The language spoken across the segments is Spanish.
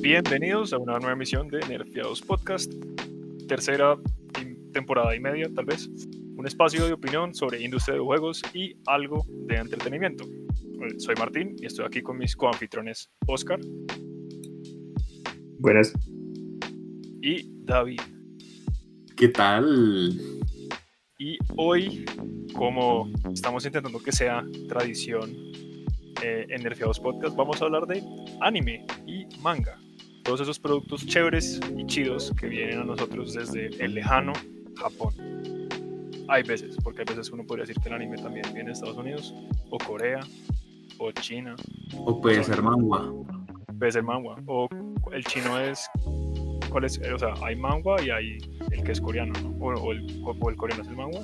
Bienvenidos a una nueva emisión de Nerfeados Podcast, tercera temporada y media tal vez, un espacio de opinión sobre industria de juegos y algo de entretenimiento. Soy Martín y estoy aquí con mis coanfitrones Oscar. Buenas. Y David. ¿Qué tal? Y hoy, como estamos intentando que sea tradición eh, en Nerfeados Podcast, vamos a hablar de anime y manga. Todos esos productos chéveres y chidos que vienen a nosotros desde el lejano Japón. Hay veces, porque hay veces uno podría decir que el anime también viene de Estados Unidos, o Corea, o China. O puede ser manga. Puede ser manga. O el chino es. ¿Cuál es? O sea, hay manga y hay el que es coreano, ¿no? O, el, o el coreano es el manga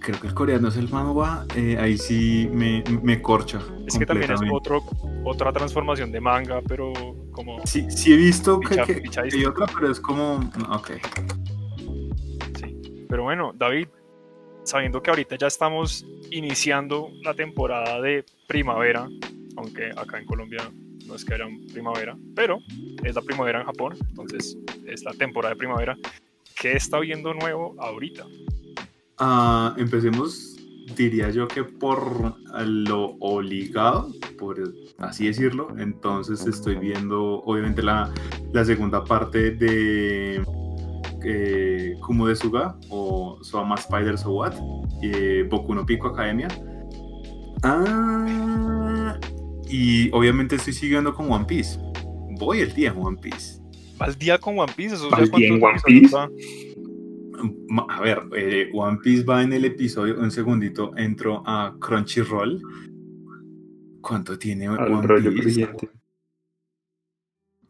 creo que el coreano es el manga, eh, ahí sí me, me corcha. Es que también es otro, otra transformación de manga, pero como... Sí, sí he visto que, hay otra, pero es como... Ok. Sí, pero bueno, David, sabiendo que ahorita ya estamos iniciando la temporada de primavera, aunque acá en Colombia no es que era primavera, pero es la primavera en Japón, entonces es la temporada de primavera. ¿Qué está viendo nuevo ahorita? Uh, empecemos, diría yo que por lo obligado, por así decirlo. Entonces estoy viendo, obviamente, la, la segunda parte de eh, Kumo de Suga o Soama Spiders o What, eh, Boku no Pico Academia. Ah, y obviamente estoy siguiendo con One Piece. Voy el día en One Piece. ¿Al día con One Piece? ¿Eso ¿Al día en One Piece? A ver, eh, One Piece va en el episodio, un segundito, entro a Crunchyroll. ¿Cuánto tiene One Piece?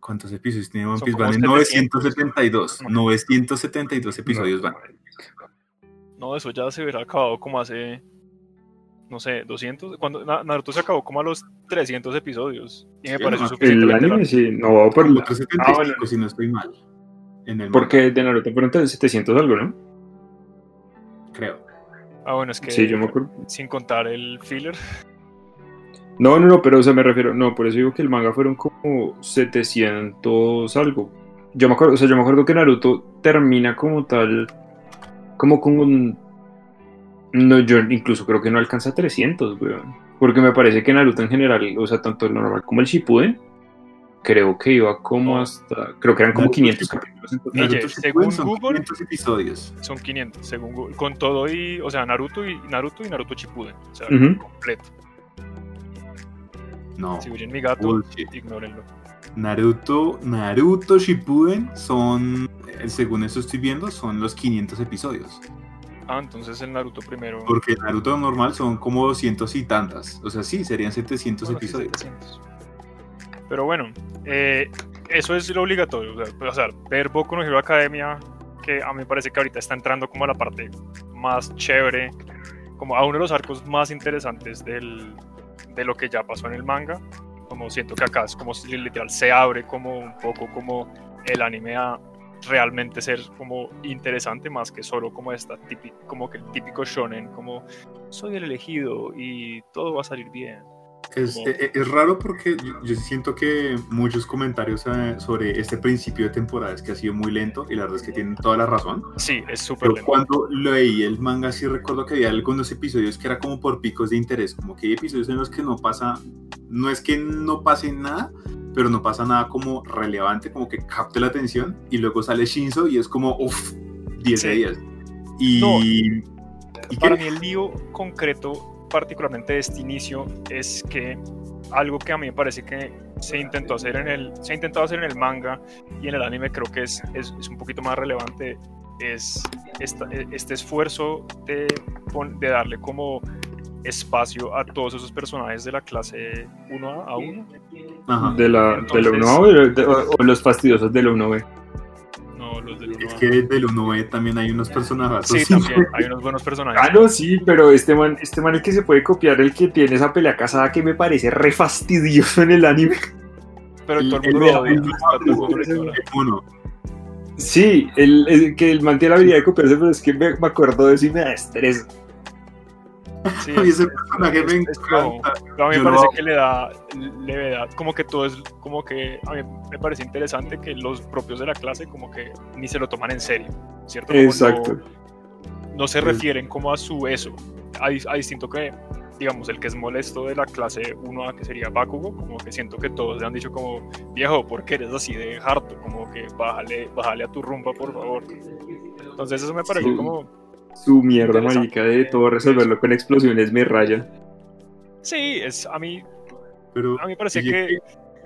¿Cuántos episodios tiene One Piece? Van en 972. 972 episodios van. No, eso ya se hubiera acabado como hace, no sé, 200. Cuando Naruto se acabó como a los 300 episodios. Y me suficiente. El anime sí, no va por... los 375, si no estoy mal. Porque de Naruto fueron 700 algo, ¿no? Creo. Ah, bueno, es que. Sí, yo me acuerdo. Sin contar el filler. No, no, no, pero o sea, me refiero. No, por eso digo que el manga fueron como 700 algo. Yo me acuerdo, o sea, yo me acuerdo que Naruto termina como tal. Como con un. No, yo incluso creo que no alcanza 300, weón. Porque me parece que Naruto en general, o sea, tanto el normal como el Shippuden, creo que iba como hasta, creo que eran como 500 capítulos. Según son Google, 500 episodios. Son 500, según Google, con todo y, o sea, Naruto y Naruto y Naruto Shippuden, o sea, completo. No. Si oyen mi gato, ignórenlo. Naruto, Naruto Shippuden son, eh, según eso estoy viendo, son los 500 episodios. Ah, entonces el Naruto primero. Porque Naruto normal son como 200 y tantas. O sea, sí, serían 700 episodios. 700. Pero bueno, eh, eso es lo obligatorio. O sea, ver Boku no Hero Academia, que a mí me parece que ahorita está entrando como a la parte más chévere, como a uno de los arcos más interesantes del, de lo que ya pasó en el manga. Como siento que acá es como literal se abre como un poco como el anime a realmente ser como interesante más que solo como esta típico, como que el típico shonen como soy el elegido y todo va a salir bien es, e, e, es, raro porque yo, siento que muchos comentarios eh, sobre este principio de temporada es que ha sido muy lento y la verdad es que tienen toda la razón. Sí, es súper lento. Cuando leí el manga sí recuerdo que había algunos episodios que era como por picos de interés, como que hay episodios en los que no pasa, no es que no pase nada, pero no pasa nada como relevante, como que capte la atención y luego sale Shinzo y es como, uff, 10 días. Y, y para mí el lío concreto particularmente de este inicio es que algo que a mí me parece que se intentó hacer en el se ha intentado hacer en el manga y en el anime creo que es, es, un poquito más relevante es este esfuerzo de, de darle como espacio a todos esos personajes de la clase 1A a 1 de la, de la 1A o, los fastidiosos de la 1B es que del 1B también hay unos personajes. Sí, también hay unos buenos personajes. Ah, no, sí, pero este man, este man es que se puede copiar el que tiene esa pelea casada que me parece re fastidioso en el anime. Pero todo el mundo lo Sí, el, que el man tiene la habilidad de copiarse, pero es que me, acuerdo de eso y me da estrés. Sí, A mí es- ese es- personaje me es- encanta. A mí parece que le da levedad, como que todo es, como que a mí me parece interesante que los propios de la clase como que ni se lo toman en serio, ¿cierto? Como Exacto. No, se refieren como a su eso, a, dis- a distinto que, digamos, el que es molesto de la clase 1A, que sería Bakugo, como que siento que todos le han dicho como, viejo, ¿por qué eres así de harto? Como que bájale, bájale a tu rumba, por favor. Entonces eso me parece Sí. como... Su mierda marica de todo resolverlo con explosiones me raya. Sí, es, a mí Pero A mí me parece y- que,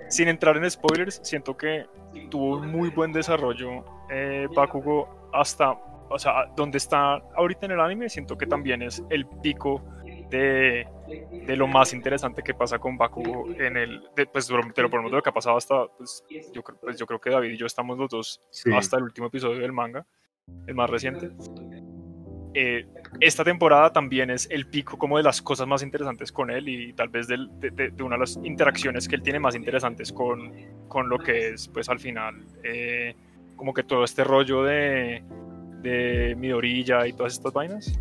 sin entrar en spoilers, siento que tuvo un muy buen desarrollo eh, Bakugo hasta, o sea, donde está ahorita en el anime, siento que también es el pico de, de lo más interesante que pasa con Bakugo en el, de, pues te lo ponemos de lo que ha pasado hasta, pues yo, creo- pues yo creo que David y yo estamos los dos sí. hasta el último episodio del manga, el más reciente. Eh, esta temporada también es el pico como de las cosas más interesantes con él y tal vez de una de las interacciones que él tiene más interesantes con, con lo que es pues al final eh, como que todo este rollo de, de Midorilla y todas estas vainas.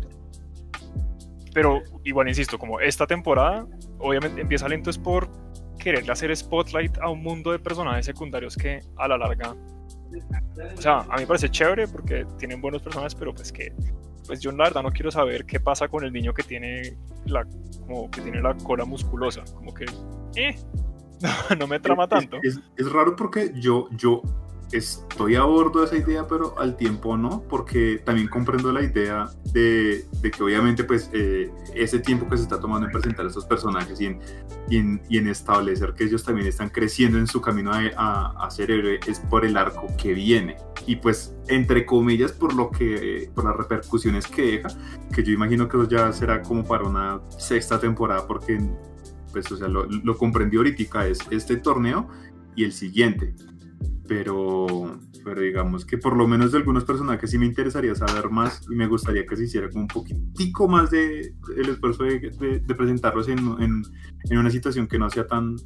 Pero igual insisto, como esta temporada obviamente empieza lento es por quererle hacer spotlight a un mundo de personajes secundarios que a la larga o sea, a mí me parece chévere porque tienen buenos personajes, pero pues que pues yo la verdad no quiero saber qué pasa con el niño que tiene la como que tiene la cola musculosa, como que eh, no, no me trama Es- tanto. Es, es raro porque yo, yo estoy a bordo de esa idea, pero al tiempo no, porque también comprendo la idea de, de que obviamente pues eh, ese tiempo que se está tomando en presentar a estos personajes y en, y, en, y en establecer que ellos también están creciendo en su camino a, a, a ser héroe es por el arco que viene. Y pues, entre comillas, por lo que, por las repercusiones que deja, que yo imagino que eso ya será como para una sexta temporada, porque pues, o sea, lo, lo comprendí ahorita, es este torneo y el siguiente. Pero, pero digamos que por lo menos de algunos personajes sí me interesaría saber más y me gustaría que se hiciera como un poquitico más de el esfuerzo de, de- de presentarlos en, en- en una situación que no sea tan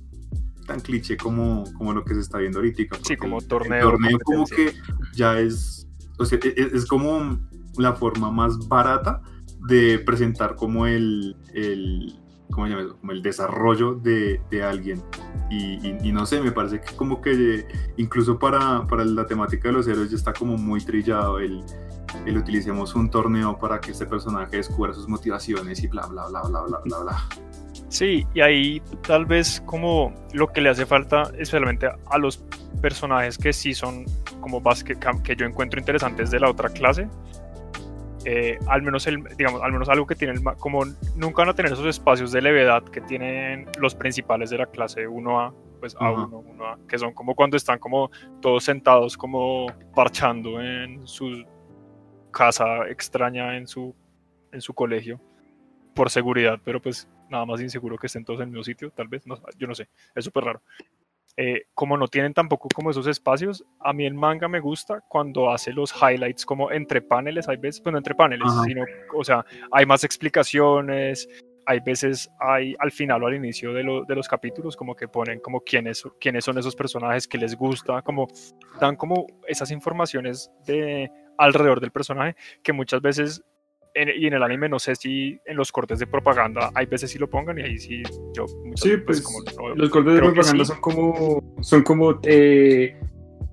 tan cliché como, como lo que se está viendo ahorita. porque como el torneo, torneo como que ya es, o sea, e- e- es, como la forma más barata de presentar como el, el ¿cómo? Como el desarrollo de, de alguien. Y, y- y no sé, me parece que como que incluso para, para la temática de los héroes ya está como muy trillado el, el utilicemos un torneo para que este personaje descubra sus motivaciones y bla, bla, bla, bla, bla, bla, bla. Sí, y ahí tal vez como lo que le hace falta especialmente a los personajes que sí son como que, que yo encuentro interesantes de la otra clase. Eh, al menos el, digamos, al menos algo que tienen ma- como nunca van a tener esos espacios de levedad que tienen los principales de la clase 1A, pues Ajá. A1, 1A, que son como cuando están como todos sentados como parchando en su casa extraña en su en su colegio por seguridad, pero pues nada más inseguro que estén todos en el mismo sitio, tal vez, no, yo no sé, es súper raro. Eh, como no tienen tampoco como esos espacios, a mí el manga me gusta cuando hace los highlights como entre paneles, hay veces, bueno, entre paneles, Ajá. sino, o sea, hay más explicaciones, hay veces, hay al final o al inicio de, lo- de los capítulos como que ponen como quiénes, quiénes son esos personajes que les gusta, como dan como esas informaciones de alrededor del personaje que muchas veces en- y en el anime no sé si en los cortes de propaganda hay veces sí lo pongan y ahí sí yo Sí, veces, pues como no- los cortes de propaganda sí. son como son como eh,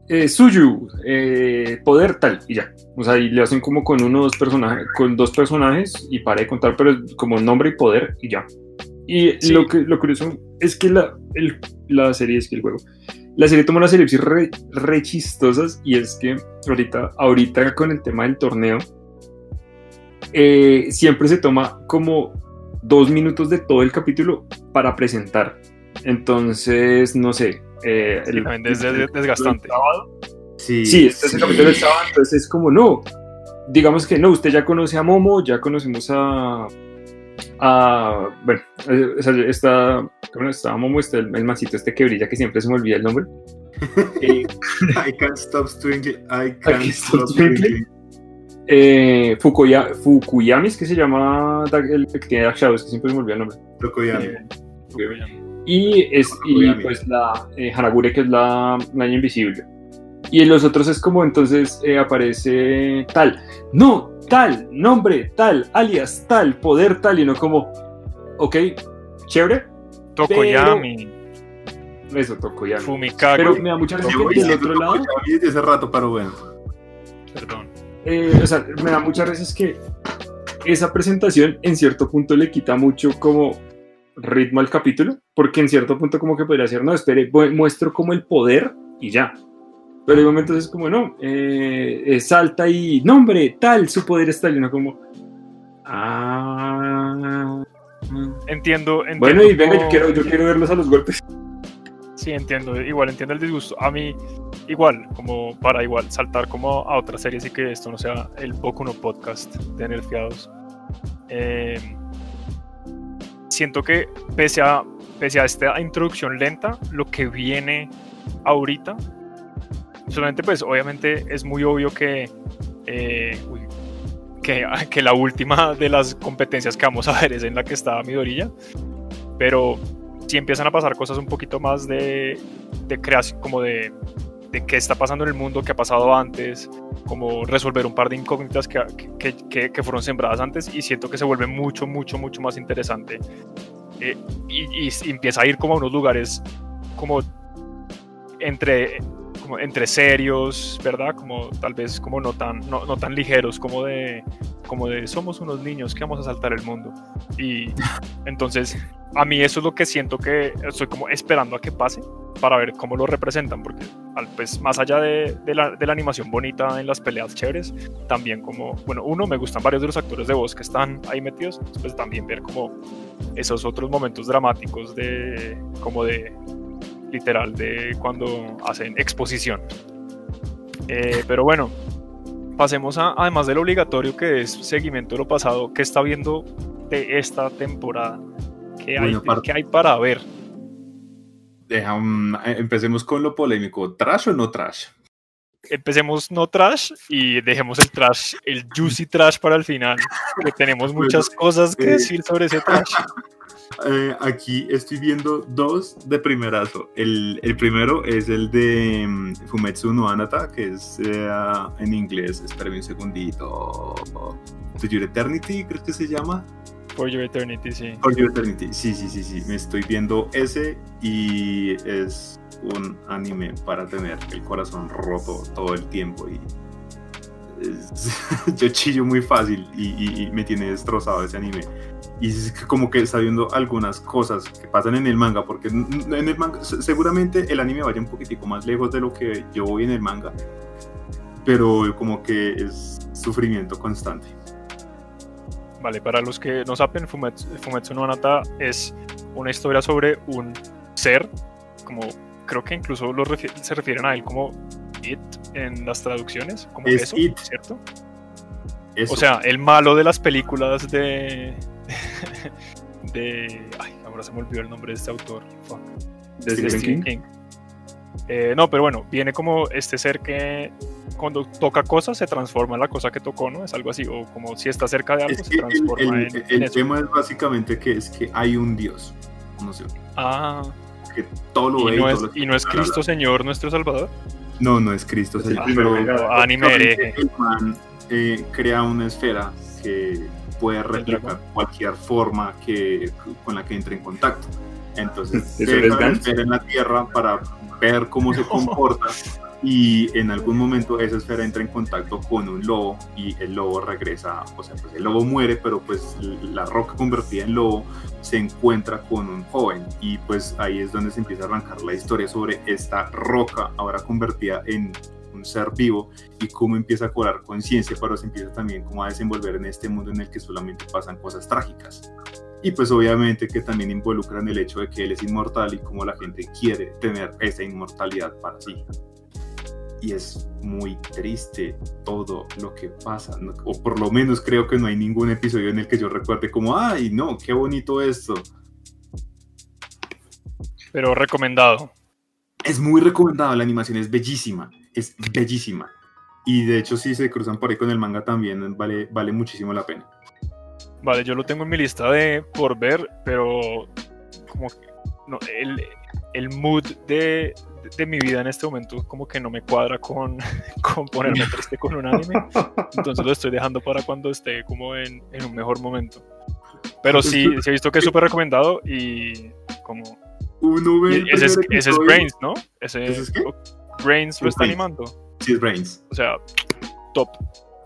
eh, Suyu, eh, poder tal y ya. O sea, y le hacen como con unos personajes, con dos personajes y para de contar, pero como nombre y poder y ya. Y Sí. lo que lo curioso es que la, el- la serie es que el juego. La serie toma unas elipsis re, re chistosas y es que ahorita, ahorita con el tema del torneo, eh, siempre se toma como dos minutos de todo el capítulo para presentar. Entonces, no sé. eh, Sí, también es des- desgastante. Sí, Sí, este es el capítulo del sábado, entonces es como, no, digamos que no, usted ya conoce a Momo, ya conocemos a, a bueno, eh, está, bueno, está Momo, está el, el mancito este que brilla, que siempre se me olvida el nombre. Eh, I can't stop twinkling. I can't can't stop stop twinkling. Eh, Fukuya, Fukuyami es que se llama el que tiene Dark Shadows, que siempre se me olvida el nombre. Tokoyami. Eh, Y, es, y Fukuyami. pues la eh, Hanagure, que es la, la niña invisible. Y en los otros es como entonces eh, aparece tal, no, tal, nombre, tal, alias, tal, poder, tal, y no como, ok, chévere. Tokoyami. Eso, Tokoyami. Fumikage. Pero me da mucha risa que del otro lado. Desde hace rato, pero bueno. Perdón. Eh, o sea, me da muchas veces que esa presentación en cierto punto le quita mucho como ritmo al capítulo, porque en cierto punto como que podría ser, no, espere, muestro como el poder y ya. Pero hay momentos es como, no, eh, salta y nombre, tal, su poder está lleno como... Ah... Entiendo, entiendo. Bueno, y venga, yo quiero, yo quiero verlos a los golpes. Sí, entiendo, igual entiendo el disgusto. A mí, igual, como para igual saltar como a otra serie, así que esto no sea el Boku no Podcast de Nerfeados. Eh, siento que pese a, pese a esta introducción lenta, lo que viene ahorita, solamente pues obviamente es muy obvio que, eh, que, que, la última de las competencias que vamos a ver es en la que está Midorilla, pero si empiezan a pasar cosas un poquito más de, de creación, como de, de qué está pasando en el mundo, qué ha pasado antes, como resolver un par de incógnitas que, que, que, fueron sembradas antes y siento que se vuelve mucho, mucho, mucho más interesante. Eh, y, y, empieza a ir como a unos lugares como entre, como entre serios, ¿verdad? Como tal vez como no tan, no, no tan ligeros, como de, como de somos unos niños que vamos a saltar el mundo. Y entonces a mí eso es lo que siento que estoy como esperando a que pase para ver cómo lo representan, porque pues, más allá de, la, de, la, animación bonita en las peleas chéveres, también como, bueno, uno, me gustan varios de los actores de voz que están ahí metidos, pues también ver como esos otros momentos dramáticos de, como de, literal, de cuando hacen exposición. Eh, pero bueno, pasemos a, además del obligatorio que es seguimiento de lo pasado, ¿qué está viendo de esta temporada? ¿Qué hay, ¿qué hay para ver? Um, empecemos con lo polémico. ¿Trash o no trash? Empecemos no trash y dejemos el trash, el juicy trash para el final, que tenemos muchas cosas que eh, decir sobre ese trash. Eh, aquí estoy viendo dos de primerazo. El, el primero es el de um, Fumetsu no Anata, que es eh, en inglés, espérame un segundito. To Your Eternity, creo que se llama. For Your Eternity, sí. For Your Eternity, sí, sí, sí, sí. Me estoy viendo ese y es un anime para tener el corazón roto todo el tiempo y yo chillo muy fácil y, me tiene destrozado ese anime. Y es como que está viendo algunas cosas que pasan en el manga, porque en el manga seguramente el anime vaya un poquitico más lejos de lo que yo voy en el manga, pero como que es sufrimiento constante. Vale, para los que no saben, Fumetsu, no Anata es una historia sobre un ser, como creo que incluso se refieren a él como It en las traducciones, como es eso, it. ¿cierto? O sea, el malo de las películas de. de. Ay, ahora se me olvidó el nombre de este autor. De Stephen King. Eh, no, pero bueno, viene como este ser que cuando toca cosas se transforma en la cosa que tocó, ¿no? Es algo así, o como si está cerca de algo se transforma el, en, El tema es básicamente que es que hay un Dios, no sé. Ah. Que todo lo ¿Y, ve, no, es, ¿y no es Cristo Señor, nuestro Salvador? No, no es Cristo Señor. pero anime El man eh, crea una esfera que puede replicar cualquier forma que, con la que entre en contacto. Entonces, deja la esfera en la Tierra para ver cómo se comporta y en algún momento esa esfera entra en contacto con un lobo y el lobo regresa, o sea, pues el lobo muere, pero pues la roca convertida en lobo se encuentra con un joven y pues ahí es donde se empieza a arrancar la historia sobre esta roca ahora convertida en un ser vivo y cómo empieza a cobrar conciencia, pero se empieza también como a desenvolver en este mundo en el que solamente pasan cosas trágicas. Y pues obviamente que también involucran el hecho de que él es inmortal y cómo la gente quiere tener esa inmortalidad para sí. Y es muy triste todo lo que pasa, o por lo menos creo que no hay ningún episodio en el que yo recuerde como, ay, no, qué bonito esto. Pero recomendado. Es muy recomendado, la animación es bellísima, es bellísima. Y de hecho si se cruzan por ahí con el manga también, vale, vale muchísimo la pena. Vale, yo lo tengo en mi lista de por ver, pero como no, el, el mood de, de mi vida en este momento como que no me cuadra con, con ponerme triste con un anime. Entonces lo estoy dejando para cuando esté como en, en un mejor momento. Pero sí, sí he visto que es súper recomendado y como... Uno ve ese, es, ese es Brains, ¿no? Ese, ¿Ese es qué? Brains lo Es está Brains. animando. Sí, es Brains. O sea, top,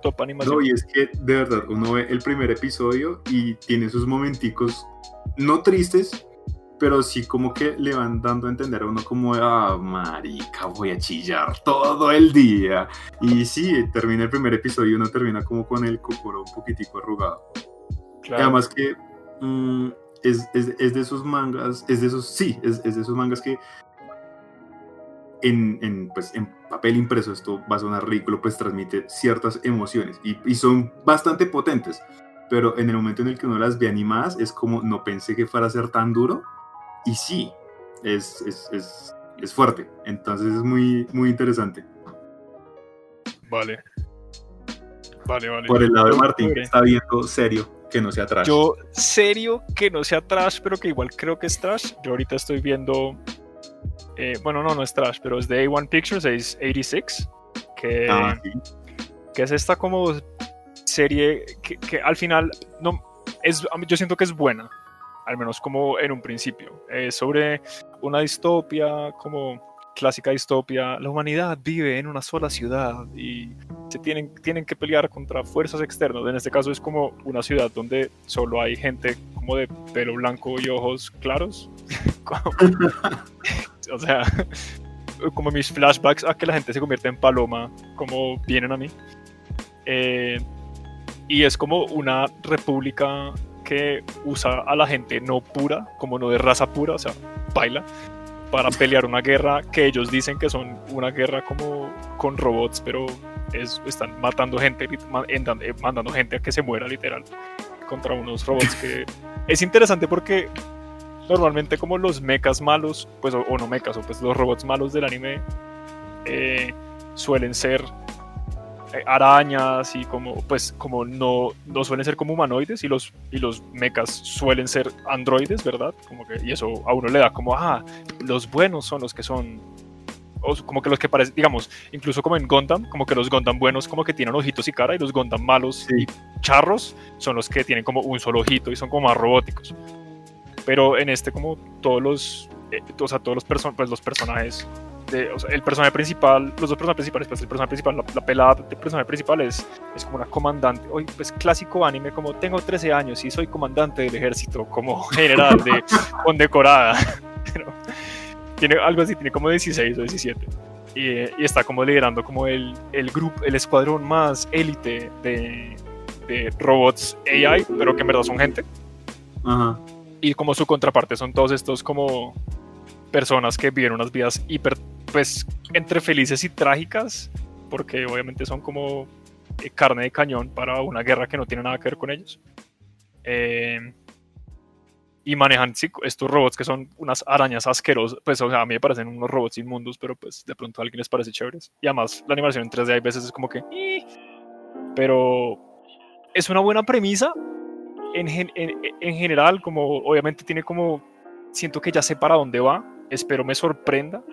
top animación. No, y es que de verdad, uno ve el primer episodio y tiene sus momenticos no tristes, pero sí como que le van dando a entender a uno como, ah, marica, voy a chillar todo el día. Y sí, termina el primer episodio y uno termina como con el cocoro un poquitico arrugado. Claro. Además que mm, es, es- es de esos mangas, es de esos, sí, es, es de esos mangas que en, en, pues, en papel impreso, esto va a sonar ridículo, pues transmite ciertas emociones y, y son bastante potentes. Pero en el momento en el que uno las ve animadas, es como no pensé que fuera a ser tan duro. Y sí, es, es, es, es fuerte. Entonces es muy, muy interesante. Vale. Vale, vale. Por el lado de Martín, que está viendo serio, que no sea atrás. Yo, serio, que no sea trash, pero que igual creo que es trash. Yo ahorita estoy viendo. Eh, bueno, no, no es trash, pero es de A1 Pictures, es 86. Que, Ah, sí. que es esta como serie que, que al final no es yo siento que es buena al menos como en un principio es sobre una distopia como clásica distopia la humanidad vive en una sola ciudad y se tienen tienen que pelear contra fuerzas externas en este caso es como una ciudad donde solo hay gente como de pelo blanco y ojos claros o sea como mis flashbacks a que la gente se convierte en paloma como vienen a mí. Eh, y es como una república que usa a la gente no pura, como no de raza pura, o sea, baila, para pelear una guerra que ellos dicen que son una guerra como con robots, pero es, están matando gente, eh, mandando gente a que se muera literal contra unos robots que es interesante porque normalmente como los mechas malos, pues o, o no mechas, o pues los robots malos del anime eh, suelen ser eh, arañas y como pues como no, no suelen ser como humanoides y los y los mechas suelen ser androides, ¿verdad? Como que y eso a uno le da como ah, los buenos son los que son o como que los que parecen, digamos, incluso como en Gundam, como que los Gundam buenos como que tienen ojitos y cara y los Gundam malos Sí. y charros son los que tienen como un solo ojito y son como más robóticos. Pero en este como todos los eh, o sea, todos los, perso- pues, los personajes de, o sea, el personaje principal, los dos personajes principales, pues el personaje principal, la, la pelada del personaje principal es, es como una comandante, hoy pues clásico anime, como tengo 13 años y soy comandante del ejército, como general de condecorada. Pero tiene algo así, tiene como 16 o 17. Y, y está como liderando como el, el grupo, el escuadrón más élite de, de robots AI, pero que en verdad son gente Ajá. Y como su contraparte son todos estos como personas que viven unas vidas hiper, pues, entre felices y trágicas, porque obviamente son como eh, carne de cañón para una guerra que no tiene nada que ver con ellos. Eh, y manejan estos robots que son unas arañas asquerosas, pues o sea, a mí me parecen unos robots inmundos, pero pues de pronto a alguien les parece chéveres. Y además la animación en 3D hay veces es como que... Pero es una buena premisa, en, en- en general, como obviamente tiene como, siento que ya sé para dónde va, espero me sorprenda,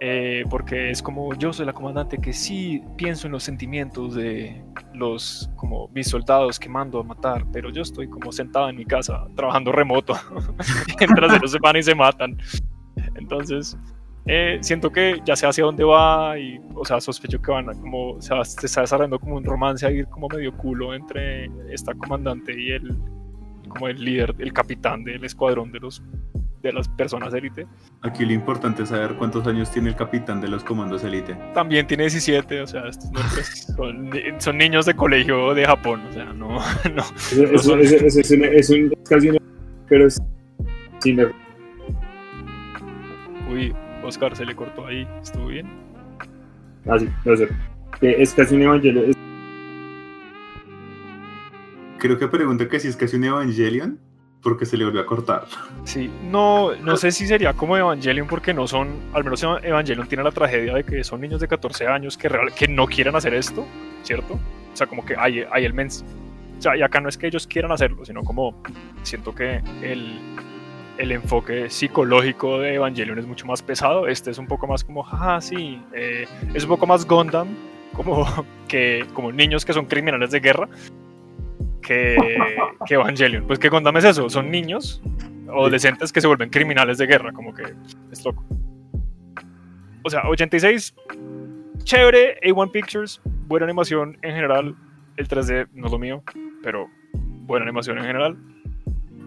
eh, porque es como yo soy la comandante que sí pienso en los sentimientos de los, como mis soldados que mando a matar, pero yo estoy como sentada en mi casa trabajando remoto, mientras se van y se matan. Entonces, eh, siento que ya sé hacia dónde va y, o sea, sospecho que van a como, o sea, se está desarrollando como un romance ahí como medio culo entre esta comandante y el, como el líder, el capitán del escuadrón de los, de las personas élite. Aquí lo importante es saber cuántos años tiene el capitán de los comandos élite. También tiene 17, o sea, estos nombres son, son niños de colegio de Japón, o sea, no, no. Eso, eso- eso- eso es, un, es un- es casi un- pero es sin ver- Uy, Oscar se le cortó ahí, estuvo bien. Ah, sí, no sé. Que es casi un evangelio. es- Creo que pregunta que si es casi un Evangelion, porque se le volvió a cortar. Sí, no, no sé si sería como Evangelion porque no son, al menos Evangelion tiene la tragedia de que son niños de 14 años que, real- que no quieren hacer esto, ¿cierto? O sea, como que hay, hay el mens. O sea, y acá no es que ellos quieran hacerlo, sino como siento que el, el enfoque psicológico de Evangelion es mucho más pesado. Este es un poco más como, jaja, sí, eh, es un poco más Gundam, como, que, como niños que son criminales de guerra, que, que Evangelion. Pues que Gundam es eso, son niños, adolescentes que se vuelven criminales de guerra, como que es loco. O sea, 86, chévere, A1 Pictures, buena animación en general. El 3D no es lo mío, pero buena animación en general.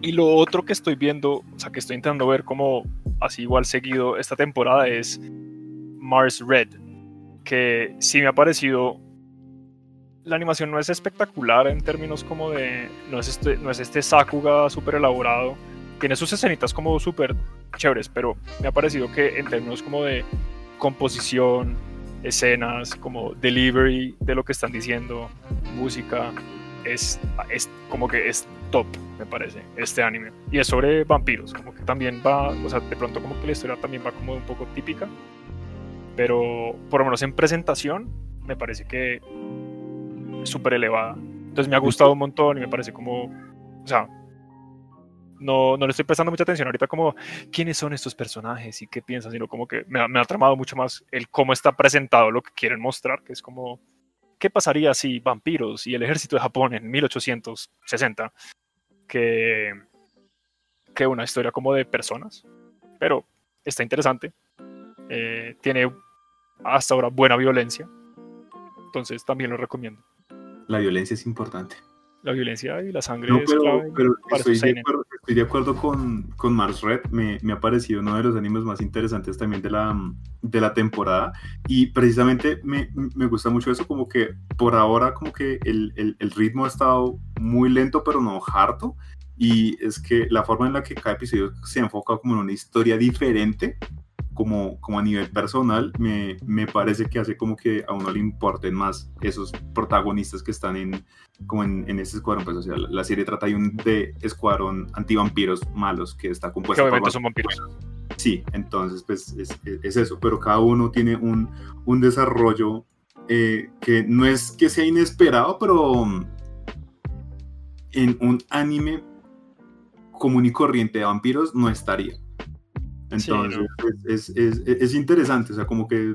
Y lo otro que estoy viendo, o sea, que estoy intentando ver como así igual seguido esta temporada es Mars Red, que sí me ha parecido... La animación no es espectacular en términos como de... No es este, no es este Sakuga súper elaborado. Tiene sus escenitas como súper chéveres, pero me ha parecido que en términos como de composición, escenas, como delivery de lo que están diciendo, música, es, es como que es top, me parece, este anime. Y es sobre vampiros, como que también va, o sea, de pronto como que la historia también va como un poco típica, pero por lo menos en presentación me parece que es súper elevada. Entonces me ha gustado un montón y me parece como, o sea, no, no le estoy prestando mucha atención ahorita como quiénes son estos personajes y qué piensan, sino como que me ha, me ha tramado mucho más el cómo está presentado lo que quieren mostrar, que es como, ¿qué pasaría si vampiros y el ejército de Japón en 1860 que, que una historia como de personas? Pero está interesante. Eh, tiene hasta ahora buena violencia. Entonces también lo recomiendo. La violencia es importante. La violencia y la sangre No, es pero, clave pero estoy, de acuerdo, estoy de acuerdo con, con Mars Red. Me, me ha parecido uno de los animes más interesantes también de la, de la temporada. Y precisamente me, me gusta mucho eso, como que por ahora como que el, el, el ritmo ha estado muy lento, pero no harto. Y es que la forma en la que cada episodio se enfoca como en una historia diferente, como, como a nivel personal, me, me parece que hace como que a uno le importen más esos protagonistas que están en, como en, en este escuadrón. Pues, o sea, la, la serie trata de un de escuadrón antivampiros malos que está Que compuesto por obviamente son vampiros. Sí, entonces pues es, es- es eso, pero cada uno tiene un, un desarrollo eh, que no es que sea inesperado, pero mm, en un anime común y corriente de vampiros no estaría. Sí, Entonces es, es- es- es interesante, o sea, como que,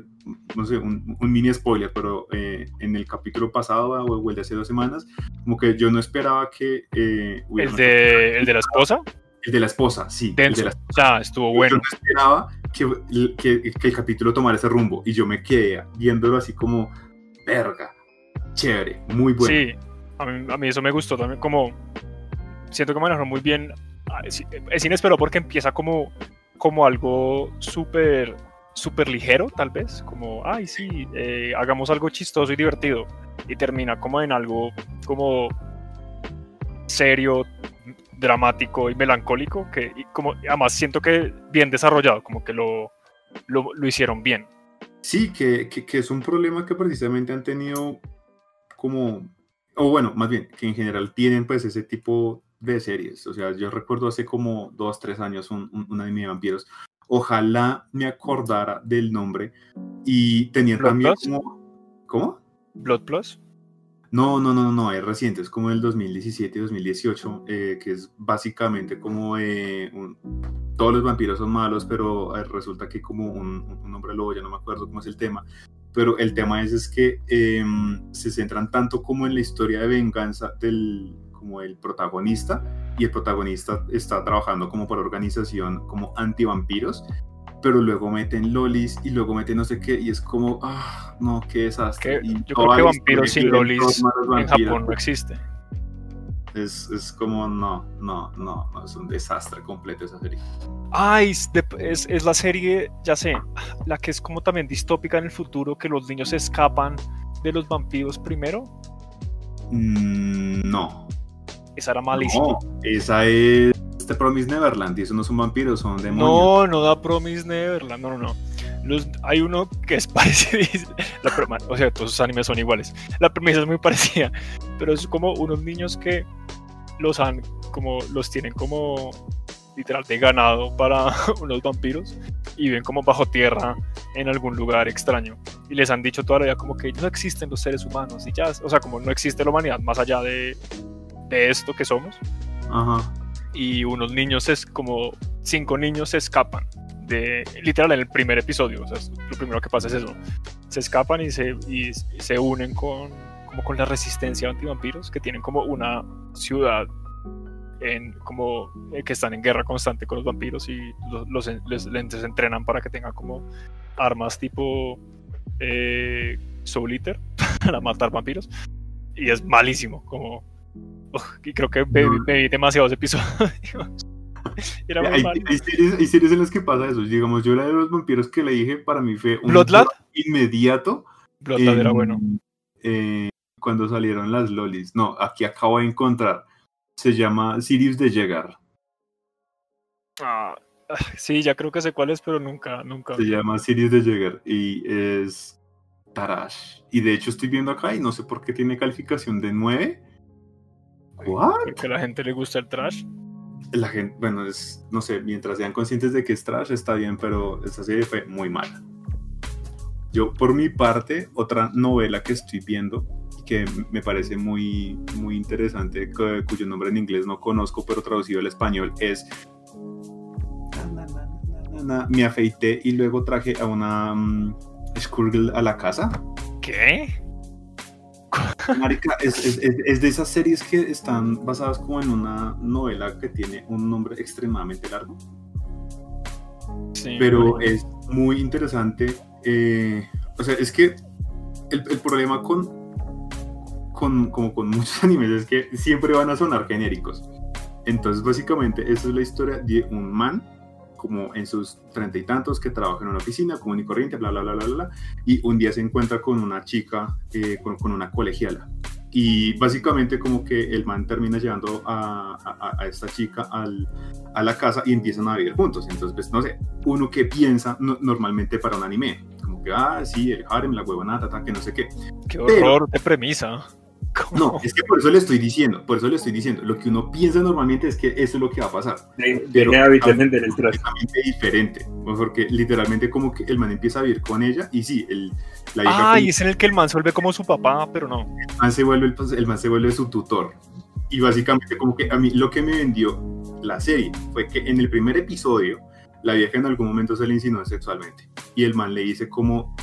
no sé, un, un mini spoiler, pero eh, en el capítulo pasado o, o el de hace dos semanas, como que yo no esperaba que... eh, El de, el de la esposa, el de la esposa, sí. el de la sea, estuvo yo bueno. no esperaba que, que- que el capítulo tomara ese rumbo y yo me quedé viéndolo así como, verga, chévere, muy bueno. Sí, a mí, a mí eso me gustó también, como siento que manejaron muy bien. Ah, Es, es inesperado porque empieza como, como algo súper súper ligero, tal vez, como, ay, sí, eh, hagamos algo chistoso y divertido, y termina como en algo como serio, dramático y melancólico, que y como, además siento que bien desarrollado, como que lo, lo, hicieron bien. Sí, que, que- que es un problema que precisamente han tenido como, o bueno, más bien, que en general tienen pues ese tipo de series. O sea, yo recuerdo hace como dos, tres años un, un, un anime de vampiros. Ojalá me acordara del nombre y tenía ¿Blood también Plus? como... ¿Cómo? Blood Plus. No, no, no, no, es reciente, es como el 2017 y 2018, eh, que es básicamente como eh, un- todos los vampiros son malos, pero eh, resulta que como un, un hombre lobo, ya no me acuerdo cómo es el tema, pero el tema es, es que em, se centran tanto como en la historia de venganza del como el protagonista y el protagonista está trabajando como por organización como antivampiros pero luego meten lolis y luego meten no sé qué y es como ah no qué desastre Que yo creo que vampiros sin lolis En. Japón no existe. es, es como no no no no es un desastre completo esa serie Ay, es, es, es la serie, ya sé, la que es como también distópica en el futuro, que los niños escapan de los vampiros primero. Mm, no Esa era malísima. no esa es este Promise Neverland y eso no son vampiros son demonios No, no da Promise Neverland, no, no, no. Los, hay uno que es parecido, la o sea, todos sus animes son iguales. La premisa es muy parecida, pero es como unos niños que los han, como, los tienen como literal de ganado para unos vampiros y viven como bajo tierra en algún lugar extraño. Y les han dicho toda la vida como que no existen los seres humanos y ya, o sea, como no existe la humanidad más allá de, de esto que somos. Ajá. Y unos niños es como cinco niños se escapan de literal en el primer episodio, o sea, lo primero que pasa es eso. Se escapan y se, y se unen con como con la resistencia antivampiros que tienen como una ciudad en como eh, que están en guerra constante con los vampiros y los, los les, les entrenan para que tengan como armas tipo eh, Soul Eater para matar vampiros. Y es malísimo como y creo que me, me vi demasiados episodios Era muy hay, hay, series, hay, series, en las que pasa eso. Digamos, yo la de los vampiros que le dije para mí fue un Bloodlad inmediato. Bloodlad era bueno. Eh, cuando salieron las lolis. No, aquí acabo de encontrar. Se llama Sirius de Llegar. Ah, sí, ya creo que sé cuál es, pero nunca, nunca. Se llama Sirius de Llegar y es Tarash. Y de hecho estoy viendo acá y no sé por qué tiene calificación de 9. ¿What? Porque a la gente le gusta el trash la gente, bueno, es, no sé, mientras sean conscientes de que es trash está bien, pero esta serie fue muy mala. Yo, por mi parte, otra novela que estoy viendo que me parece muy, muy interesante, cuyo nombre en inglés no conozco, pero traducido al español es Me afeité y luego traje a una um, a la casa. ¿Qué? Marica, es, de esas series que están basadas como en una novela que tiene un nombre extremadamente largo. pero es muy interesante. Eh, o sea, es que el, problema con, con, como con muchos animes es que siempre van a sonar genéricos. Entonces, básicamente, esa es la historia de un man como en sus treinta y tantos que trabaja en una oficina común y corriente, bla, bla, bla, bla, bla, y un día se encuentra con una chica, eh, con, con, una colegiala. Y básicamente como que el man termina llevando a, a, a esta chica al, a la casa y empiezan a vivir juntos. Entonces, pues no sé, uno que piensa normalmente para un anime, como que, ah, sí, el harem, la huevonata, que no sé qué. Qué horror de premisa. No, es que por eso le estoy diciendo, por eso le estoy diciendo, lo que uno piensa normalmente es que eso es lo que va a pasar. pero es diferente, porque literalmente como que el man empieza a vivir con ella y sí, el, la Ah, y es en el que el man se vuelve como su papá, pero no. El man se vuelve, el, man se vuelve su tutor. Y básicamente como que a mí lo que me vendió la serie fue que en el primer episodio la vieja en algún momento se le insinuó sexualmente y el man le dice como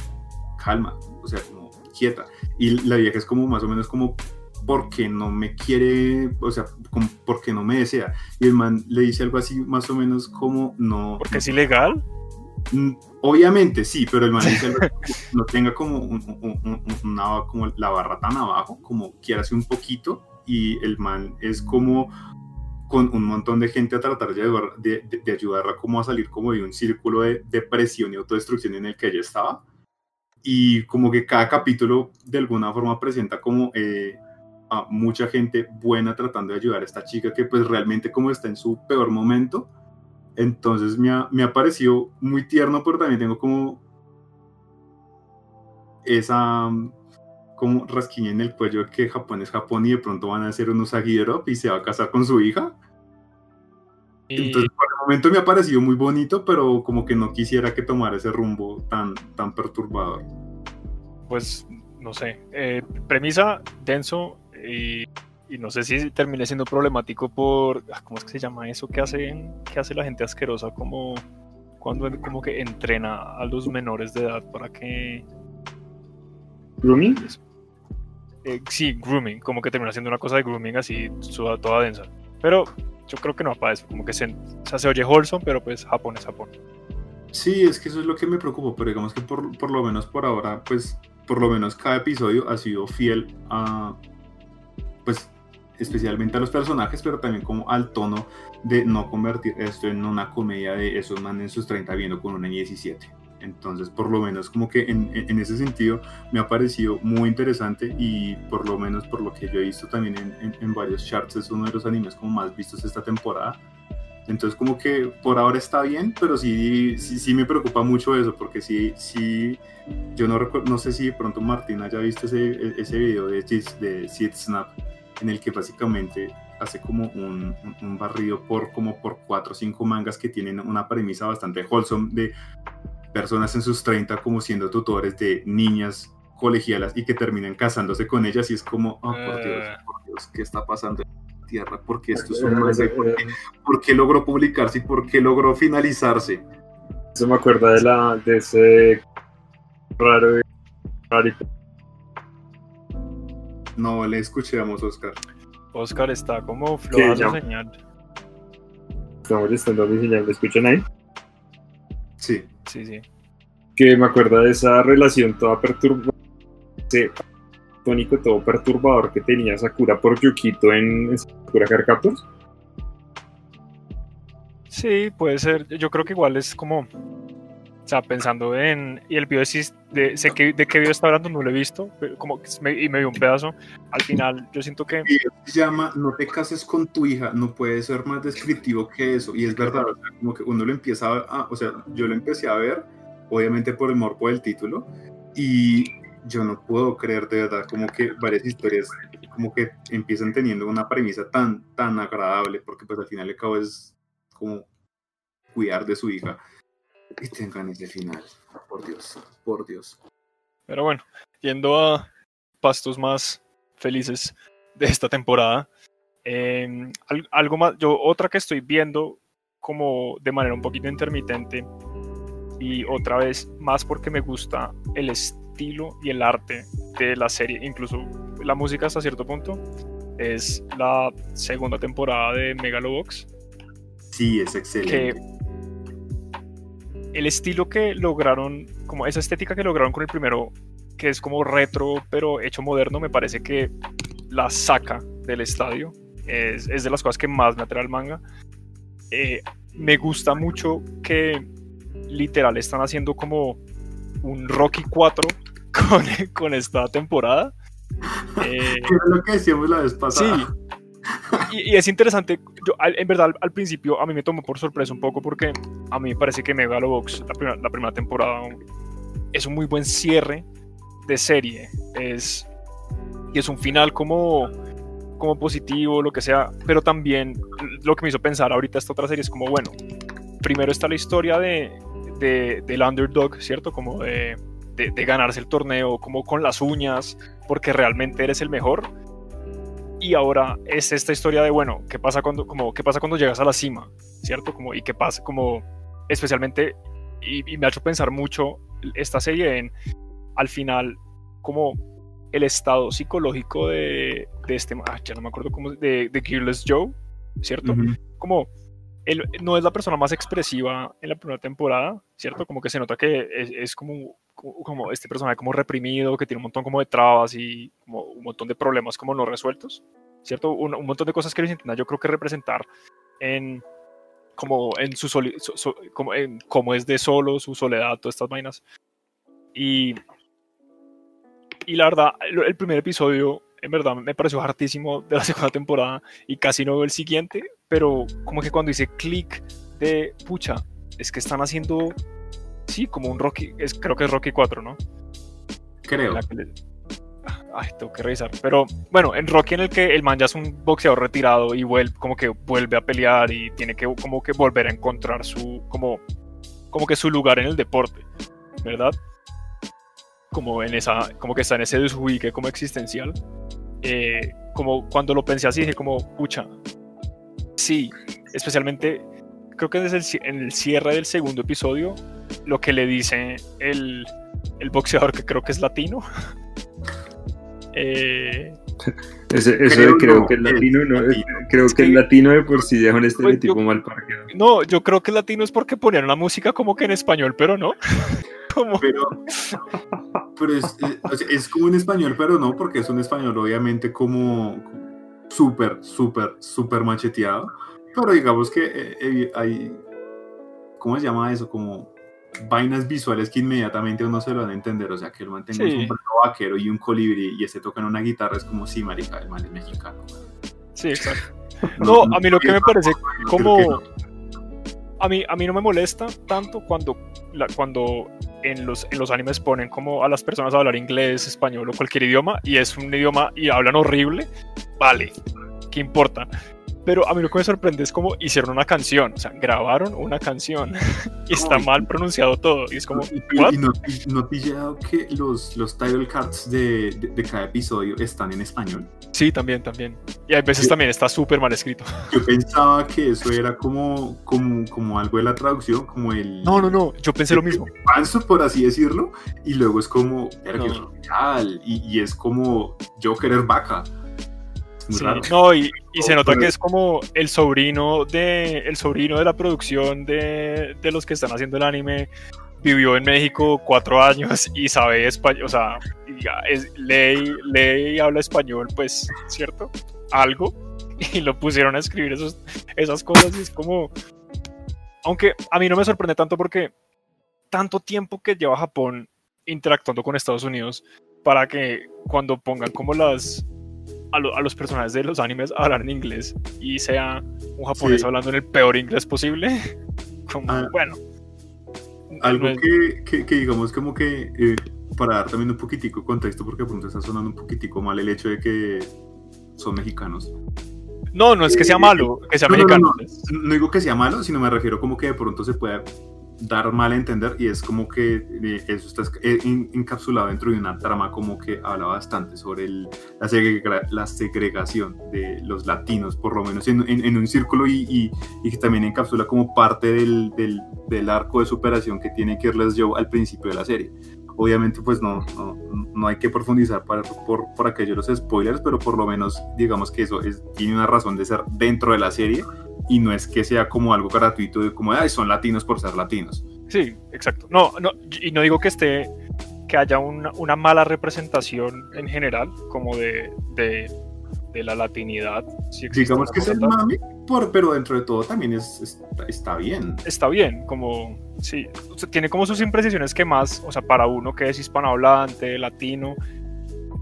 calma, o sea, como quieta y la vieja es como más o menos como porque no me quiere, o sea, como porque no me desea. Y el man le dice algo así más o menos como no... ¿Porque es ilegal? Mm, obviamente sí, pero el man dice algo no tenga como, una, como la barra tan abajo, como quiera hacer un poquito, y el man es como con un montón de gente a tratar de, de, de ayudarla como a salir como de un círculo de depresión y autodestrucción en el que ella estaba y como que cada capítulo de alguna forma presenta como eh, a mucha gente buena tratando de ayudar a esta chica que pues realmente como está en su peor momento. Entonces me ha, me ha parecido muy tierno, pero también tengo como esa como rasquiña en el cuello que Japón es Japón y de pronto van a hacer un Usagi Drop y se va a casar con su hija. Entonces, momento me ha parecido muy bonito, pero como que no quisiera que tomara ese rumbo tan, tan perturbador. Pues, no sé. Eh, premisa denso y, no sé si termine siendo problemático por. Ah, ¿Cómo es que se llama eso? ¿Qué hace, qué hace la gente asquerosa? Como cuando como que entrena a los menores de edad para que. ¿Grooming? Eh, sí, grooming. Como que termina siendo una cosa de grooming así, toda densa. Pero yo creo que no para eso, como que se, oye wholesome, pero pues Japón es Japón. Sí, es que eso es lo que me preocupa, pero digamos que por, por lo menos por ahora, pues por lo menos cada episodio ha sido fiel a, pues especialmente a los personajes, pero también como al tono de no convertir esto en una comedia de esos manes en sus 30 viendo con una 17. Entonces, por lo menos como que en, en, ese sentido me ha parecido muy interesante y por lo menos por lo que yo he visto también en, en, varios charts es uno de los animes como más vistos esta temporada. Entonces como que por ahora está bien, pero sí, sí, sí me preocupa mucho eso, porque sí, sí, yo no, no sé si de pronto Martín haya visto ese, ese video de, de Seed Snap, en el que básicamente hace como un, un, un, barrido por como por cuatro o cinco mangas que tienen una premisa bastante wholesome de personas en sus 30 como siendo tutores de niñas colegialas y que terminan casándose con ellas y es como, oh, por Dios, por Dios, ¿qué está pasando? tierra, porque esto es un ¿por qué, por qué logró publicarse y por qué logró finalizarse. Eso me acuerda de la de ese raro de No le escuchamos, Oscar. Oscar está como floja ya? señal. Estamos molestando a mi señal, ¿me escuchan ahí? Sí. Sí, sí. Que me acuerda de esa relación toda perturbadora, ese tónico todo perturbador que tenía Sakura por Yukito en, en Sakura Card Captors. Sí, puede ser. Yo creo que igual es como. Sea, pensando en. Y el video de, sé que, de qué video está hablando, no lo he visto. pero como me- y me dio un pedazo. Al final, yo siento que. Se llama No te cases con tu hija, no puede ser más descriptivo que eso. Y es verdad, o sea, como que uno lo empieza a, a- o sea, yo lo empecé a ver, obviamente por el morbo del título, y yo no puedo creer de verdad como que varias historias como que empiezan teniendo una premisa tan, tan agradable, porque pues al final al cabo es como cuidar de su hija y tengan ese final. Por Dios, por Dios. Pero bueno, yendo a pastos más felices de esta temporada. eh, al- algo más, yo otra que estoy viendo como de manera un poquito intermitente y otra vez más porque me gusta el estilo y el arte de la serie, incluso la música hasta cierto punto, es la segunda temporada de Megalobox Sí, es que excelente. El estilo que lograron, como esa estética que lograron con el primero, que es como retro pero hecho moderno, me parece que la saca del estadio. Es, es de las cosas que más me atrae al manga. Eh, me gusta mucho que literal están haciendo como un Rocky 4 con, con esta temporada. Eh, Era lo que decíamos la vez Sí. Y, es interesante, yo, en verdad al, principio a mí me tomó por sorpresa un poco porque a mí me parece que Megalobox, la la primera temporada, es un muy buen cierre de serie. Es, y es un final como, como positivo, lo que sea, pero también lo que me hizo pensar ahorita esta otra serie es como, bueno, primero está la historia de, de- del underdog, ¿cierto? Como de- de ganarse el torneo, como con las uñas, porque realmente eres el mejor y ahora es esta historia de bueno qué pasa cuando como qué pasa cuando llegas a la cima cierto como y qué pasa como especialmente y, y me ha hecho pensar mucho esta serie en al final como el estado psicológico de, de este ah, ya no me acuerdo cómo de, de Gearless Joe cierto como él no es la persona más expresiva en la primera temporada, ¿cierto? Como que se nota que es, como, como, como este personaje como reprimido, que tiene un montón como de trabas y como un montón de problemas como no resueltos, ¿cierto? Un, montón de cosas que intenta yo creo que representar en como en su soli- so- como en cómo es de solo, su soledad, todas estas vainas. Y, y la verdad, el, el primer episodio en verdad me pareció hartísimo de la segunda temporada y casi no veo el siguiente, pero como que cuando hice clic de pucha, es que están haciendo, sí, como un Rocky, es, creo que es Rocky 4, ¿no? Creo. Ay, tengo que revisar. Pero bueno, en Rocky en el que el man ya es un boxeador retirado y vuelve, como que vuelve a pelear y tiene que como que volver a encontrar su, como, como que su lugar en el deporte, ¿verdad? Como en esa, como que está en ese desubique como existencial. Eh, como cuando lo pensé así, dije como, pucha, sí, especialmente creo que el, ci- en el cierre del segundo episodio, lo que le dice el, el boxeador que creo que es latino. Eh, Ese, eso Creo de creo no, que el es latino, no, latino. creo que el Sí. latino de por sí deja un estereotipo yo- mal parqueado. no, yo creo que el latino es porque ponían la música como que en español, pero no. Como, Pero, pero es, es- sea, es como en español, pero no, porque es un español obviamente como súper, súper, súper macheteado. Pero digamos que eh, eh, hay, ¿cómo se llama eso? Como vainas visuales que inmediatamente uno se lo van a entender. O sea, que el man tenga un sombrero vaquero y un colibrí y esté tocando una guitarra, es como, sí, marica, el man es mexicano. sí, exacto. No, a mí lo que me parece como no. A mí a mí no me molesta tanto cuando cuando en los en los animes ponen como a las personas a hablar inglés, español o cualquier idioma y es un idioma y hablan horrible, vale, qué importa. Pero a mí lo que me sorprende es como hicieron una canción, o sea, grabaron una canción y está mal pronunciado todo. Y es como, Y, ¿what? y no, y no te he llegado que los, los title cards de, de, de cada episodio están en español. Sí, también, también. Y a veces Sí. también está súper mal escrito. Yo pensaba que eso era como, como, como algo de la traducción, como el No, no, no, yo pensé lo mismo. avanzo, por así decirlo, y luego es como, No. es real, y, y es como yo querer vaca. Muy Sí, raro. no, y, y se No, nota que es como el sobrino de el sobrino de la producción de, de los que están haciendo el anime. Vivió en México cuatro años y sabe español, o sea, es, lee, lee y habla español, pues, ¿cierto? Algo. Y lo pusieron a escribir esos, esas cosas y es como... Aunque a mí no me sorprende tanto porque tanto tiempo que lleva Japón interactuando con Estados Unidos para que cuando pongan como las a, lo- a los personajes de los animes a hablar en inglés y sea un japonés Sí. hablando en el peor inglés posible. Como, Ah, bueno. Algo no es- que, que, que digamos como que, eh, para dar también un poquitico de contexto, porque de pronto está sonando un poquitico mal el hecho de que son mexicanos. no, no es que sea malo, que sea No, no, no, mexicano. no. No digo que sea malo, sino me refiero como que de pronto se puede dar mal a entender y es como que eh, eso está eh, en- encapsulado dentro de una trama como que habla bastante sobre el- la, segrega- la segregación de los latinos, por lo menos en, en- en un círculo y, y- y que también encapsula como parte del, del- del arco de superación que tiene Kirles Joe al principio de la serie. Obviamente pues no, no, no hay que profundizar para, por, por aquello spoilers, pero por lo menos digamos que eso es, tiene una razón de ser dentro de la serie y no es que sea como algo gratuito de como, ay, son latinos por ser latinos. Sí, exacto. No, no, y no digo que esté que haya una, una mala representación en general, como de, de, de la latinidad. si Digamos que es el mami, por, pero dentro de todo también es, está, está bien. está bien, como, sí, o sea, tiene como sus imprecisiones que más, o sea, para uno que es hispanohablante, latino,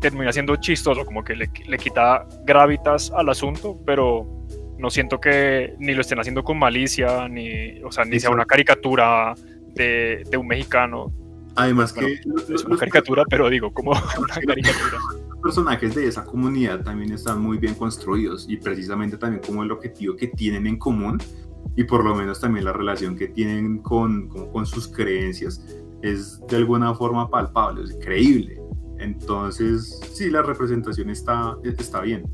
termina siendo chistoso, como que le, le quita gravitas al asunto, pero no siento que ni lo estén haciendo con malicia, ni, o sea, ni sea una caricatura de, de un mexicano, Además Bueno, que los, es una los caricatura, pero digo, como una caricatura. personajes de esa comunidad también están muy bien construidos y precisamente también como el objetivo que tienen en común y por lo menos también la relación que tienen con, con, con sus creencias es de alguna forma palpable, es creíble. Entonces, sí, la representación está, está bien.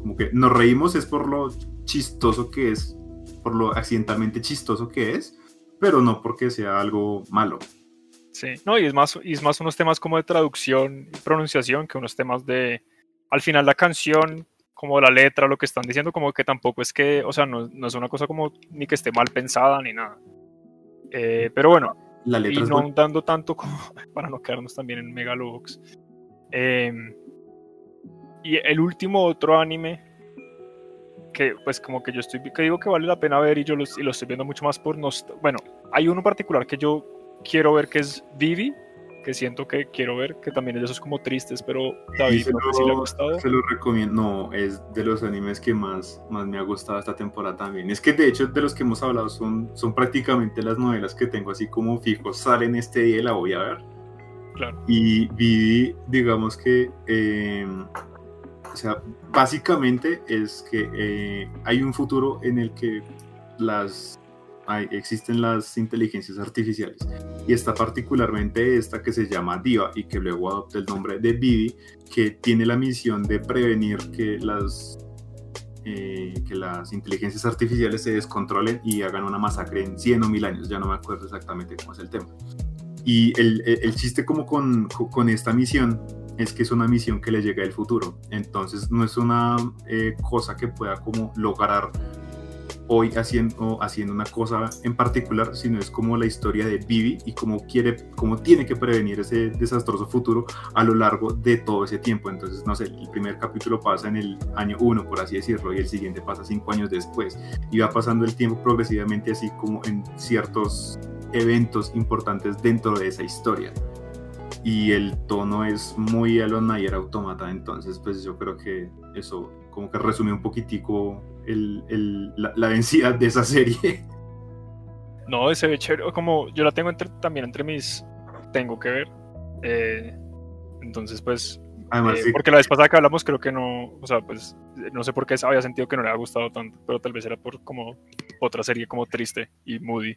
Como que nos reímos es por lo chistoso que es, por lo accidentalmente chistoso que es, pero no porque sea algo malo. Sí, no, y es más, y es más unos temas como de traducción y pronunciación que unos temas de, al final la canción, como la letra, lo que están diciendo, como que tampoco es que, o sea, no, no es una cosa como ni que esté mal pensada ni nada. Eh, pero bueno, La y letra es no buena. dando tanto como para no quedarnos también en Megalobox. Eh, y el último otro anime que pues como que yo estoy que digo que vale la pena ver y yo lo, y lo estoy viendo mucho más por nost bueno hay uno particular que yo quiero ver que es Vivi que siento que quiero ver que también es de esos como tristes pero David no sé si le ha lo- gustado Se lo recomiendo. No, es de los animes que más, más me ha gustado esta temporada también. Es que de hecho de los que hemos hablado son, son prácticamente las novelas que tengo así como fijos. Salen este día y la voy a ver. claro Y vi, digamos que, eh, o sea, básicamente es que eh, hay un futuro en el que existen las inteligencias artificiales y está particularmente esta que se llama Diva y que luego adopta el nombre de Vivi, que tiene la misión de prevenir que las eh, que las inteligencias artificiales se descontrolen y hagan una masacre en 100 o 1000 años, ya no me acuerdo exactamente cómo es el tema. Y el, el- el chiste como con- con esta misión es que es una misión que le llega del futuro. Entonces no es una eh, cosa que pueda como lograr hoy haciendo, haciendo una cosa en particular, sino es como la historia de Vivi y cómo quiere, cómo tiene que prevenir ese desastroso futuro a lo largo de todo ese tiempo. Entonces, no sé, el primer capítulo pasa en el año 1, por así decirlo, y el siguiente pasa cinco años después. Y va pasando el tiempo progresivamente así como en ciertos eventos importantes dentro de esa historia. Y el tono es muy Alon Nayer Automata, entonces pues yo creo que eso como que resume un poquitico la, densidad de esa serie. no se ve chévere como yo la tengo entre, también entre mis tengo que ver eh, entonces pues Además, Eh, sí, Porque la vez pasada que hablamos creo que no, o sea, pues no sé por qué había sentido que no le había gustado tanto, pero tal vez era por como otra serie como triste y moody.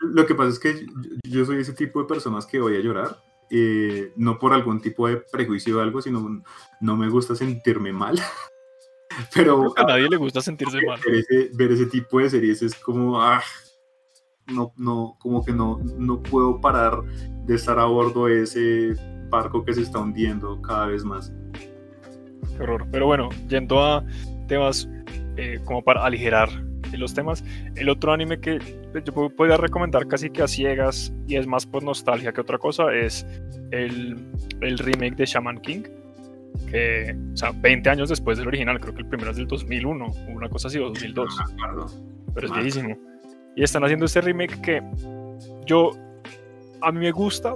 lo que pasa es que yo, soy ese tipo de personas que voy a llorar, eh, no por algún tipo de prejuicio o algo, sino no me gusta sentirme mal. Pero a nadie le gusta sentirse mal. ver ese, ver ese tipo de series es como, ah, no, no, como que no, no puedo parar de estar a bordo de ese barco que se está hundiendo cada vez más. Qué horror. Pero bueno, yendo a temas eh, como para aligerar los temas, el otro anime que yo po- podría recomendar casi que a ciegas y es más por nostalgia que otra cosa es el, el remake de Shaman King. Que, o sea, 20 años después del original, creo que el primero es del 2001, una cosa así, o 2002. No me acuerdo. pero es viejísimo. Y están haciendo este remake que yo, a mí me gusta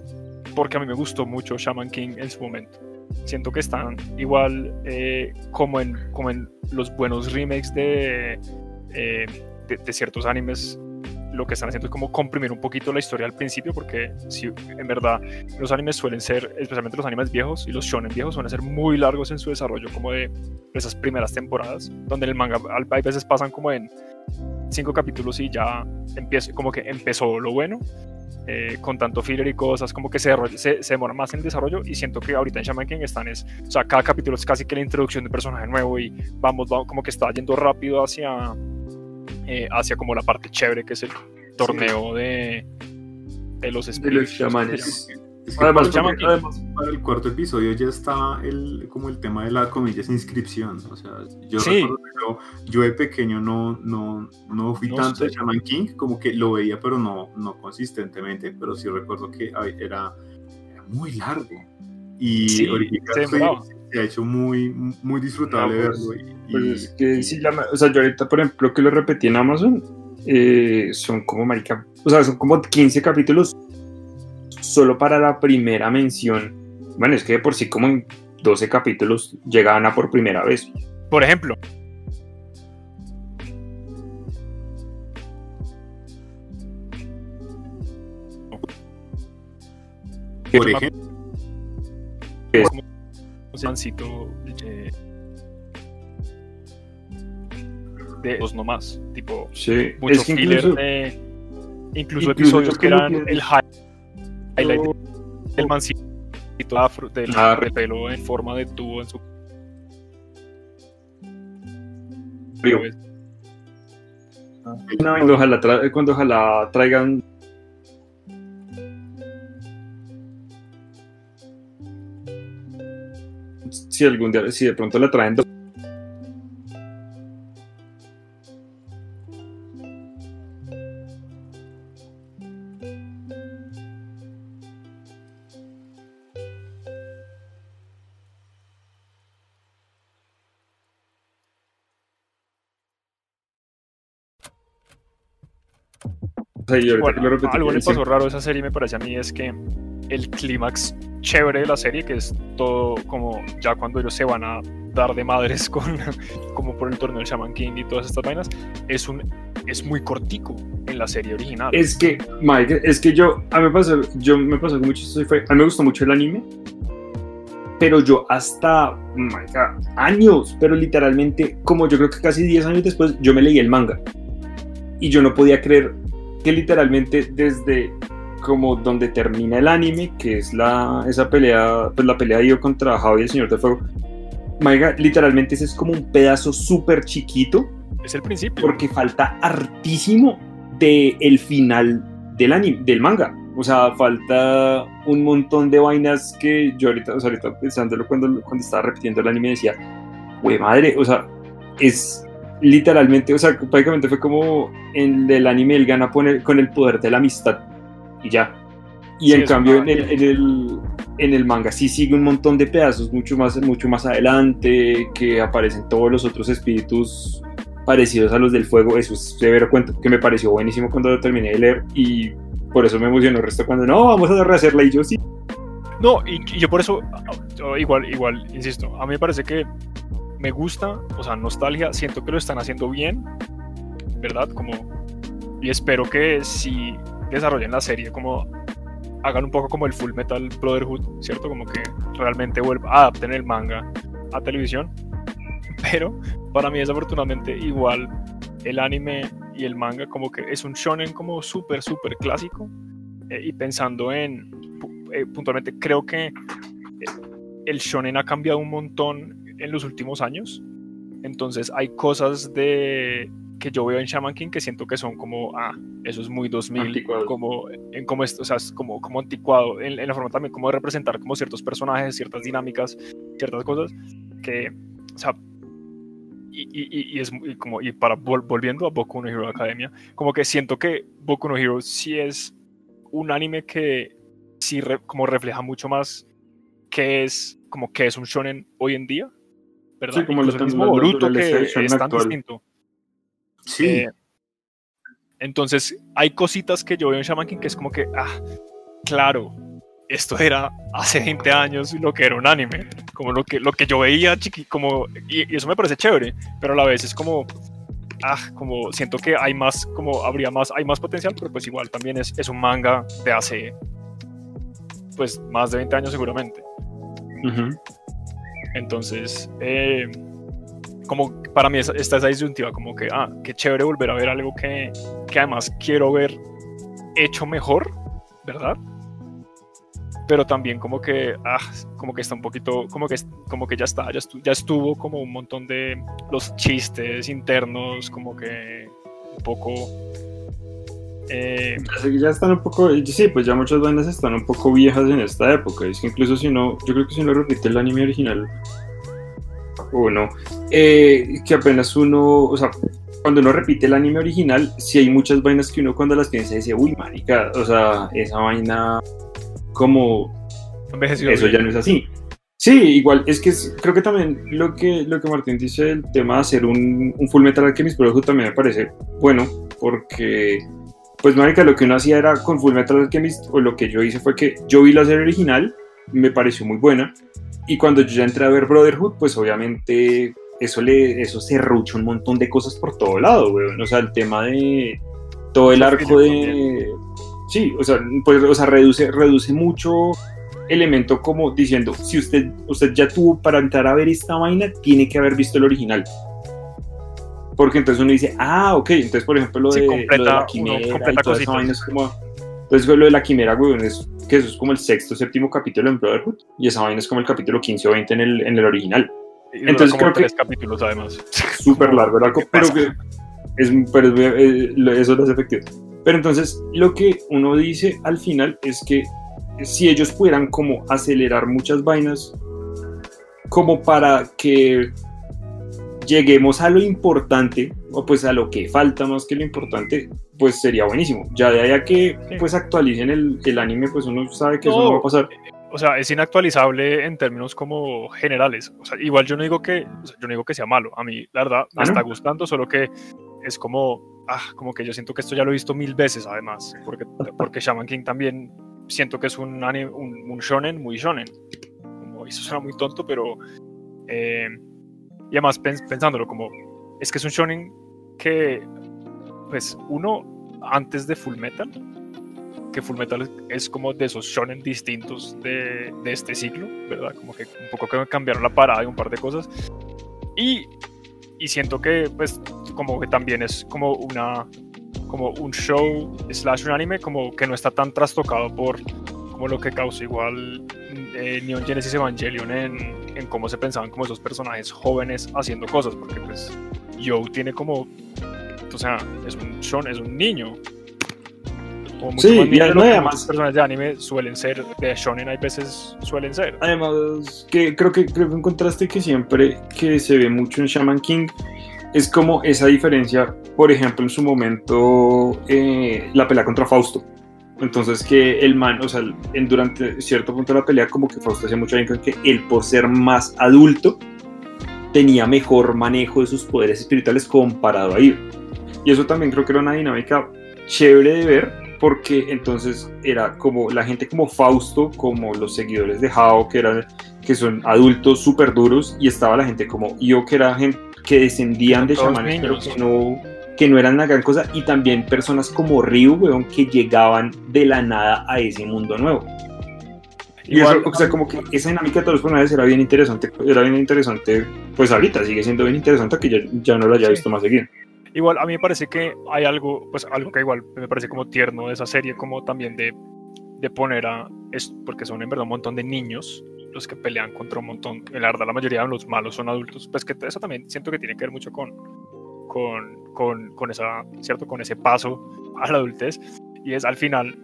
porque a mí me gustó mucho Shaman King en su momento. Siento que están igual eh, como, en, como en los buenos remakes de, eh, de, de ciertos animes. Lo que están haciendo es como comprimir un poquito la historia al principio, porque si en verdad los animes suelen ser, especialmente los animes viejos y los shonen viejos, suelen ser muy largos en su desarrollo, como de esas primeras temporadas, donde en el manga hay veces pasan como en cinco capítulos y ya empieza, como que empezó lo bueno, eh, con tanto filler y cosas, como que se, se, se demora más en desarrollo y siento que ahorita en Shaman King están es, o sea, cada capítulo es casi que la introducción de un personaje nuevo y vamos, vamos como que está yendo rápido hacia, eh, hacia como la parte chévere que es el torneo de, de los De espíritus. los chamanes. Es que Además, porque- para el cuarto episodio ya está el, como el tema de la comillas inscripción. O sea, yo Sí. recuerdo que yo, yo de pequeño no, no, no fui No tanto de. Shaman King, como que lo veía, pero no, no consistentemente. Pero sí recuerdo que era, era muy largo. Y Sí, ahorita se ha hecho muy, muy disfrutable No, pues, verlo. Y, Pues y- es que sí, la ma- o sea, yo ahorita, por ejemplo, que lo repetí en Amazon, eh, son como, marica, o sea, son como 15 capítulos solo para la primera mención. Bueno, es que de por sí como en 12 capítulos llegaban a por primera vez. Por ejemplo, por ejemplo, de dos nomás, tipo Sí, mucho es que incluso, de incluso, incluso episodios que eran que- el hi- highlight del mancito afro del Ah, de pelo en forma de tubo en su Río. cuando ojalá, tra- cuando ojalá traigan si algún día, si de pronto la traen y Bueno, lo repetí, algo le pasó raro a esa serie me parece a mí es que el clímax chévere de la serie que es todo como ya cuando ellos se van a dar de madres con como por el torneo del Shaman King y todas estas vainas es un es muy cortico en la serie original Es que, Mike, es que yo, a mí me pasó, yo me pasó mucho, esto fue, a mí me gustó mucho el anime, pero yo hasta, God, años, pero literalmente, como yo creo que casi 10 años después, yo me leí el manga. Y yo no podía creer que literalmente desde como donde termina el anime, que es la, esa pelea, pues la pelea de Io contra Javi, el Señor de Fuego, God, literalmente ese es como un pedazo súper chiquito es el principio porque falta hartísimo de el final del anime, del manga. O sea, falta un montón de vainas que yo ahorita, o sea, ahorita pensándolo cuando, cuando estaba repitiendo el anime decía, güey madre, o sea, es literalmente, o sea, prácticamente fue como en el anime él gana con el, con el poder de la amistad y ya. Y Sí, en cambio en el, en, el, en el manga sí sigue un montón de pedazos mucho más, mucho más adelante, que aparecen todos los otros espíritus parecidos a los del fuego. Eso es severo cuento que me pareció buenísimo cuando lo terminé de leer y por eso me emocionó el resto cuando no, vamos a rehacerla y yo sí. No, y, y yo por eso, yo igual, igual, insisto, a mí me parece que me gusta, o sea, nostalgia, siento que lo están haciendo bien, ¿verdad? Como, y espero que si desarrollen la serie como hagan un poco como el Full Metal Brotherhood, ¿cierto? Como que realmente vuelva, adapten el manga a televisión. Pero para mí desafortunadamente igual el anime y el manga como que es un shonen como súper, súper clásico. Eh, y pensando en, eh, puntualmente, creo que el shonen ha cambiado un montón en los últimos años. Entonces hay cosas de que yo veo en Shaman King que siento que son como, ah, eso es muy 2000, Anticuado. como en como esto, o sea, es como, como anticuado, en, en la forma también como de representar como ciertos personajes, ciertas dinámicas, ciertas cosas que, o sea, y, y- y- y es muy- como, y para vol- volviendo a Boku no Hero Academia, como que siento que Boku no Hero sí es un anime que sí re- como refleja mucho más que es, como que es un shonen hoy en día, ¿verdad? Sí, como lo- el mismo del que es tan actual. distinto. Sí, Eh, entonces, hay cositas que yo veo en Shaman King que es como que, ah, claro, esto era hace 20 años lo que era un anime, como lo que, lo que yo veía chiqui, como, y, y eso me parece chévere, pero a la vez es como, ah, como siento que hay más, como habría más, hay más potencial, pero pues igual también es, es un manga de hace, pues, más de 20 años seguramente. Ujú. Entonces, eh, como para mí está esa disyuntiva, como que, ah, qué chévere volver a ver algo que, que además quiero ver hecho mejor, ¿verdad? Pero también como que, ah, como que está un poquito, como que, como que ya está, ya estuvo como un montón de los chistes internos, como que un poco... eh, Ya están un poco, sí, pues ya muchas bandas están un poco viejas en esta época. Es que incluso si no, yo creo que si no repite el anime original, o no, eh, que apenas uno, o sea, cuando uno repite el anime original, sí hay muchas vainas que uno cuando las piensa dice, uy, marica, o sea, esa vaina, como, eso bien. ya no es así. Sí, igual, es que es- creo que también lo que, lo que Martín dice, el tema de hacer un, un Full Metal Alchemist Brotherhood también me parece bueno, porque, pues, marica, lo que uno hacía era con Full Metal Alchemist, o lo que yo hice fue que yo vi la serie original, me pareció muy buena, y cuando yo ya entré a ver Brotherhood, pues, obviamente, eso, le, eso se rucha un montón de cosas por todo lado, weón. O sea, el tema de todo el arco de... Sí, o sea, pues, o sea reduce, reduce mucho elemento como diciendo, si usted, usted ya tuvo para entrar a ver esta vaina, tiene que haber visto el original. Porque entonces uno dice, ah, ok, entonces por ejemplo lo, Sí, de, completa- lo de la quimera y completa toda esa cositas. vaina es como... Entonces lo de la quimera, weón, es que eso es como el sexto, séptimo capítulo en Brotherhood, y esa vaina es como el capítulo 15 o 20 en el, en el original. Entonces como creo que- tres capítulos además. Súper largo ¿Qué pero que es, pero es- eh, eso lo hace efectivo. Pero entonces lo que uno dice al final es que si ellos pudieran como acelerar muchas vainas como para que lleguemos a lo importante o pues a lo que falta más que lo importante pues sería buenísimo ya de ahí a que pues actualicen el, el anime pues uno sabe que eso No. no va a pasar o sea, es inactualizable en términos como generales. O sea, igual yo no digo que, o sea, yo no digo que sea malo. A mí, la verdad, me Ah, ¿no? está gustando, solo que es como, ah, como que yo siento que esto ya lo he visto mil veces, además, porque, porque Shaman King también siento que es un, ani- un, un shonen muy shonen. Como, eso suena muy tonto, pero eh, y además pens- pensándolo como, es que es un shonen que, pues, uno antes de Full Metal que Full Metal es como de esos shonen distintos de, de este ciclo, ¿verdad? Como que un poco que cambiaron la parada y un par de cosas. Y, y siento que, pues, como que también es como una como un show slash un anime como que no está tan trastocado por como lo que causó igual eh, Neon Genesis Evangelion en, en cómo se pensaban como esos personajes jóvenes haciendo cosas porque pues Yo tiene como o sea es un shon, es un niño como mucho Sí, más y niño lo además- personajes de anime suelen ser de shonen hay veces suelen ser Además, que creo que creo que un contraste que siempre que se ve mucho en Shaman King es como esa diferencia, por ejemplo, en su momento eh, la pelea contra Fausto. Entonces que el man, o sea, en, durante cierto punto de la pelea como que Fausto hacía mucho bien que él por ser más adulto tenía mejor manejo de sus poderes espirituales comparado a Eve. Y eso también creo que era una dinámica chévere de ver porque entonces era como la gente como Fausto, como los seguidores de Hao, que, eran, que son adultos súper duros, y estaba la gente como yo, que era gente que descendían de chamanes, pero que no, que no eran una gran cosa, y también personas como Ryu, weón, que llegaban de la nada a ese mundo nuevo. Y Igual- eso, o sea, como que esa dinámica de todos los personajes era bien interesante, era bien interesante, pues ahorita sigue siendo bien interesante que ya, ya no lo haya Sí. visto más seguido. Igual a mí me parece que hay algo, pues algo que igual me parece como tierno de esa serie, como también de, de poner a, es, porque son en verdad un montón de niños los que pelean contra un montón, en la verdad la mayoría de los malos son adultos, pues que eso también siento que tiene que ver mucho con, con, con, con esa, ¿cierto? Con ese paso a la adultez, y es al final,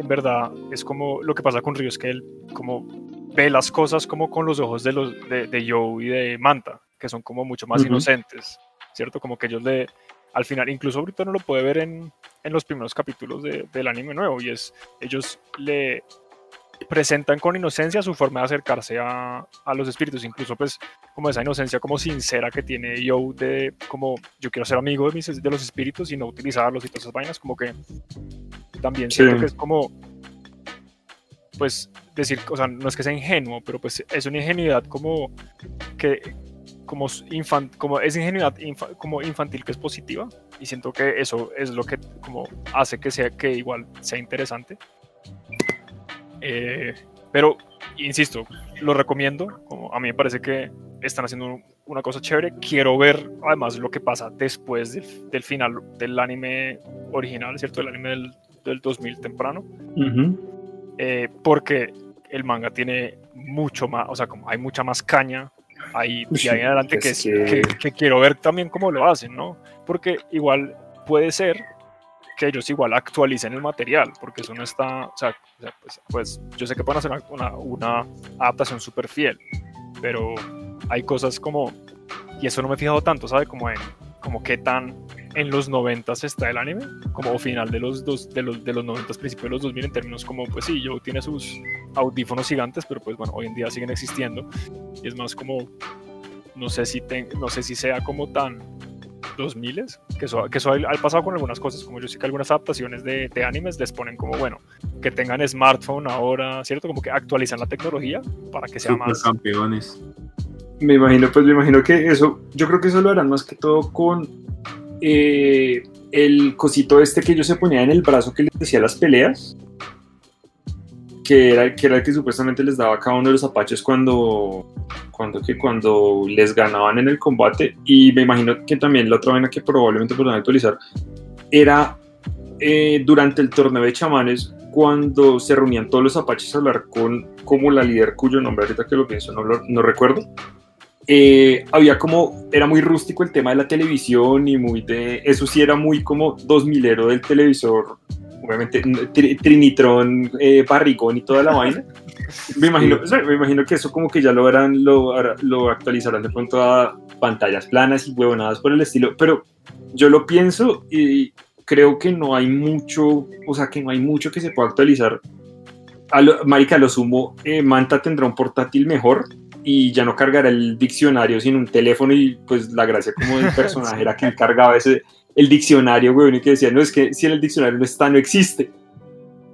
en verdad, es como lo que pasa con Ryo, es que él como ve las cosas como con los ojos de, los, de, de Joe y de Manta, que son como mucho más inocentes, ¿cierto? Como que ellos le, al final, incluso ahorita no lo puede ver en, en los primeros capítulos de- del anime nuevo, y es, ellos le presentan con inocencia su forma de acercarse a, a los espíritus, incluso pues como esa inocencia como sincera que tiene Joe de como yo quiero ser amigo de, mis, de los espíritus y no utilizarlos y todas esas vainas, como que también Sí. siento que es como pues decir, o sea, no es que sea ingenuo, pero pues es una ingenuidad como que como infan, como es ingenuidad infa- como infantil que es positiva y siento que eso es lo que como hace que sea que igual sea interesante. Eh, pero insisto, lo recomiendo, como a mí me parece que están haciendo una cosa chévere. Quiero ver además lo que pasa después del, del final del anime original, ¿cierto? El anime del, del 2000 temprano eh, porque el manga tiene mucho más, o sea, como hay mucha más caña ahí y ahí en adelante que, que- que- que quiero ver también cómo lo hacen, ¿no? Porque igual puede ser que ellos igual actualicen el material, porque eso no está, o sea, pues, pues yo sé que pueden hacer una, una- adaptación súper fiel, pero hay cosas como, y eso no me he fijado tanto, ¿sabe? Como en, como qué tan en los 90 está el anime, como final de los, dos, de los, de los 90, principios de los 2000, en términos como, pues sí, Joe tiene sus audífonos gigantes, pero pues bueno, hoy en día siguen existiendo. Y es más como, no sé si, ten- no sé si sea como tan 2000 que eso, que eso ha, ha pasado con algunas cosas, como yo sé que algunas adaptaciones de, de animes les ponen como, bueno, que tengan smartphone ahora, ¿cierto? Como que actualizan la tecnología para que sea más... Supercampeones. Me imagino, pues me imagino que eso, yo creo que eso lo harán más que todo con eh, el cosito este que ellos se ponían en el brazo que les decía las peleas, que era, que era el que supuestamente les daba a cada uno de los apaches cuando, cuando, que cuando les ganaban en el combate, y me imagino que también la otra vaina que probablemente podrán actualizar era eh, durante el torneo de chamanes cuando se reunían todos los apaches a hablar con como la líder cuyo nombre ahorita que lo pienso no, lo- no recuerdo eh, había como, era muy rústico el tema de la televisión y muy de, eso sí era muy como 2000ero del televisor, obviamente tri- Trinitron, eh, barrigón y toda la vaina. Me imagino, sea, me imagino que eso como que ya lo harán, lo, lo actualizarán de pronto a pantallas planas y huevonadas por el estilo, pero yo lo pienso y creo que no hay mucho, o sea, que no hay mucho que se pueda actualizar. A lo, marica, lo sumo, eh, Manta tendrá un portátil mejor y ya no cargará el diccionario sino un teléfono y pues la gracia como del personaje era que él cargaba ese, el diccionario, güey, y que decía, no, es que si el diccionario no está, no existe.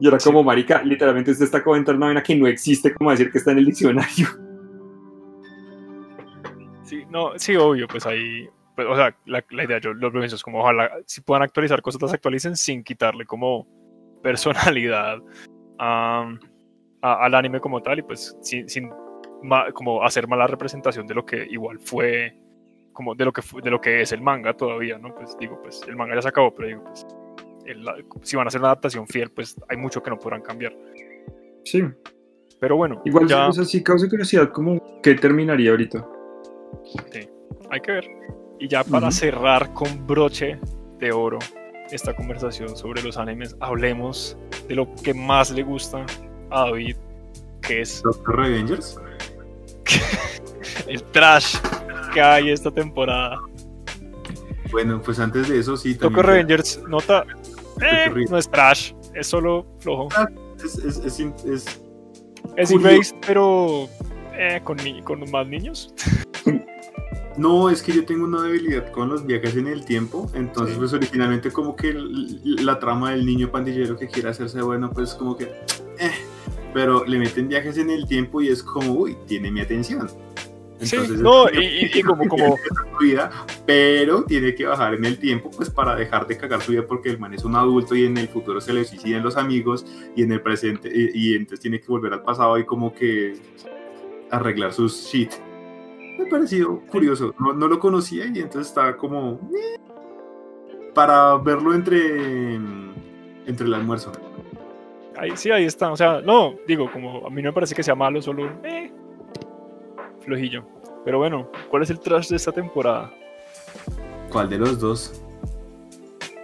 Y era como, marica, literalmente usted está comentando una vaina que no existe, como decir que está en el diccionario. Sí, no, sí, obvio, pues ahí, pues, o sea, la, la idea, yo lo pienso es como ojalá si puedan actualizar cosas, las actualicen sin quitarle como personalidad a- a- al anime como tal y pues sin, sin ma- como hacer mala representación de lo que igual fue, como de lo que de lo que es el manga todavía, ¿no? Pues digo, pues el manga ya se acabó, pero digo, pues el- si van a hacer una adaptación fiel, pues hay mucho que no podrán cambiar. Sí, Pero bueno, igual ya o sea, sí causa curiosidad, como que terminaría ahorita. hay que ver. Y ya para cerrar con broche de oro esta conversación sobre los animes, hablemos de lo que más le gusta a David, que es Doctor Revengers. el trash que hay esta temporada. Bueno, pues antes de eso sí. También- Revengers nota, eh, no es trash, es solo flojo. Es, es, es, in- es- pero eh, con, ni- con más niños. No, es que yo tengo una debilidad con los viajes en el tiempo. Entonces, Sí. pues originalmente como que la trama del niño pandillero que quiere hacerse bueno, pues como que... eh, pero le meten viajes en el tiempo y es como, uy, tiene mi atención. Sí, Entonces, no, es y, y- como, como, su vida, pero tiene que bajar en el tiempo pues para dejar de cagar su vida porque el man es un adulto y en el futuro se le suicidan los amigos y en el presente y, y entonces tiene que volver al pasado y como que arreglar sus shit. Me pareció curioso, no, no lo conocía y entonces estaba como eh, para verlo entre entre el almuerzo. ahí, sí, ahí está, o sea, no, digo, como a mí no me parece que sea malo, solo, eh, flojillo. Pero bueno, ¿cuál es el trash de esta temporada? ¿Cuál de los dos?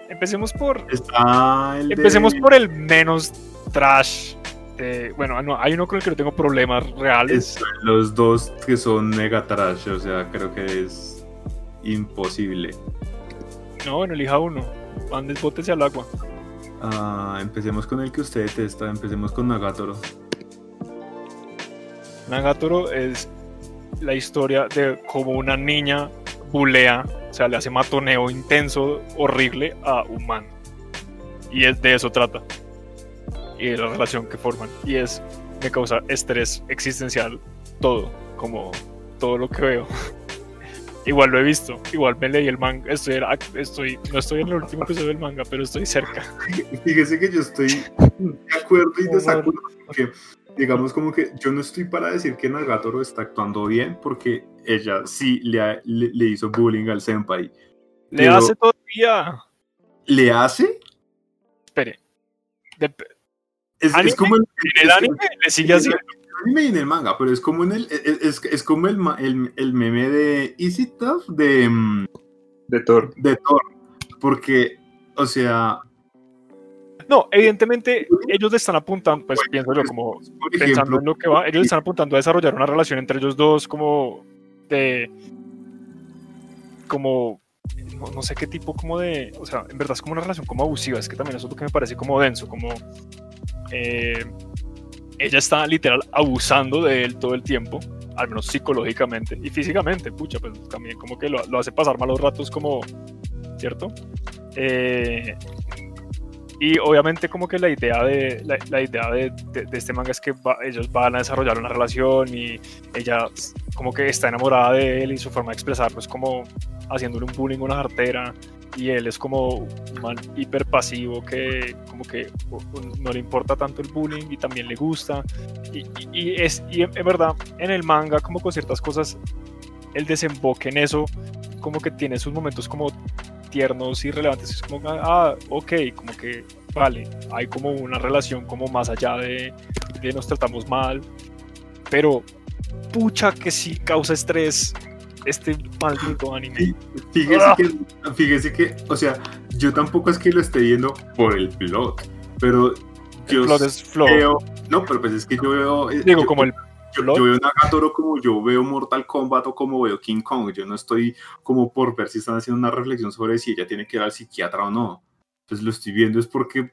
Empecemos por, Está el de- empecemos por el menos trash. de- bueno, no, hay uno con el que no tengo problemas reales. Los dos que son mega trash, o sea, creo que es imposible. No, bueno, elija uno. Manden botes al agua. Ah, empecemos con el que usted detesta, empecemos con Nagatoro. Nagatoro es la historia de cómo una niña bulea, o sea, le hace matoneo intenso, horrible a un man. Y es de eso trata. Y de la relación que forman. Y es, me causa estrés existencial todo, como todo lo que veo. igual lo he visto, igual me leí el manga, estoy, estoy, no estoy en el último episodio del manga, pero estoy cerca. Fíjese que yo estoy de acuerdo y desacuerdo, porque digamos como que yo no estoy para decir que Nagatoro está actuando bien, porque ella sí le, ha- le, le hizo bullying al senpai. Le hace todavía. ¿Le hace? Espere. De- Es, como el, en el es- anime le sigue así. en el anime y en el manga, pero es como en el es, es- como el, el, el meme de Easy Tough de, mm, De Thor. de Thor, porque o sea, No, evidentemente ellos están apuntando, pues pienso yo, como pensando en lo que va, ellos están apuntando a desarrollar una relación entre ellos dos como de como no, no sé qué tipo como de, o sea, en verdad es como una relación como abusiva, es que también eso es lo que me parece como denso, como eh, ella está literal abusando de él todo el tiempo, al menos psicológicamente y físicamente, pucha, pues también como que lo, lo hace pasar malos ratos como, ¿cierto? Eh, y obviamente como que la idea de la, idea de, este manga es que ellos van a desarrollar una relación y ella como que está enamorada de él y su forma de expresarlo es como haciéndole un bullying a una jartera y él es como un man hiper pasivo que como que no le importa tanto el bullying y también le gusta. Y, y- y es verdad en el manga como con ciertas cosas el desemboque en eso como que tiene sus momentos como tiernos y relevantes es como ah ok como que vale hay como una relación como más allá de, de nos tratamos mal pero pucha que sí causa estrés este maldito anime Fíjese Ah. que, fíjese que, o sea, yo tampoco es que lo esté viendo por el plot, pero el yo plot es flow veo, no, pero pues es que yo veo, eh, digo yo- como el yo, yo veo Nagatoro como yo veo Mortal Kombat o como veo King Kong, yo no estoy como por ver si están haciendo una reflexión sobre si ella tiene que ir al psiquiatra o no, pues lo estoy viendo es porque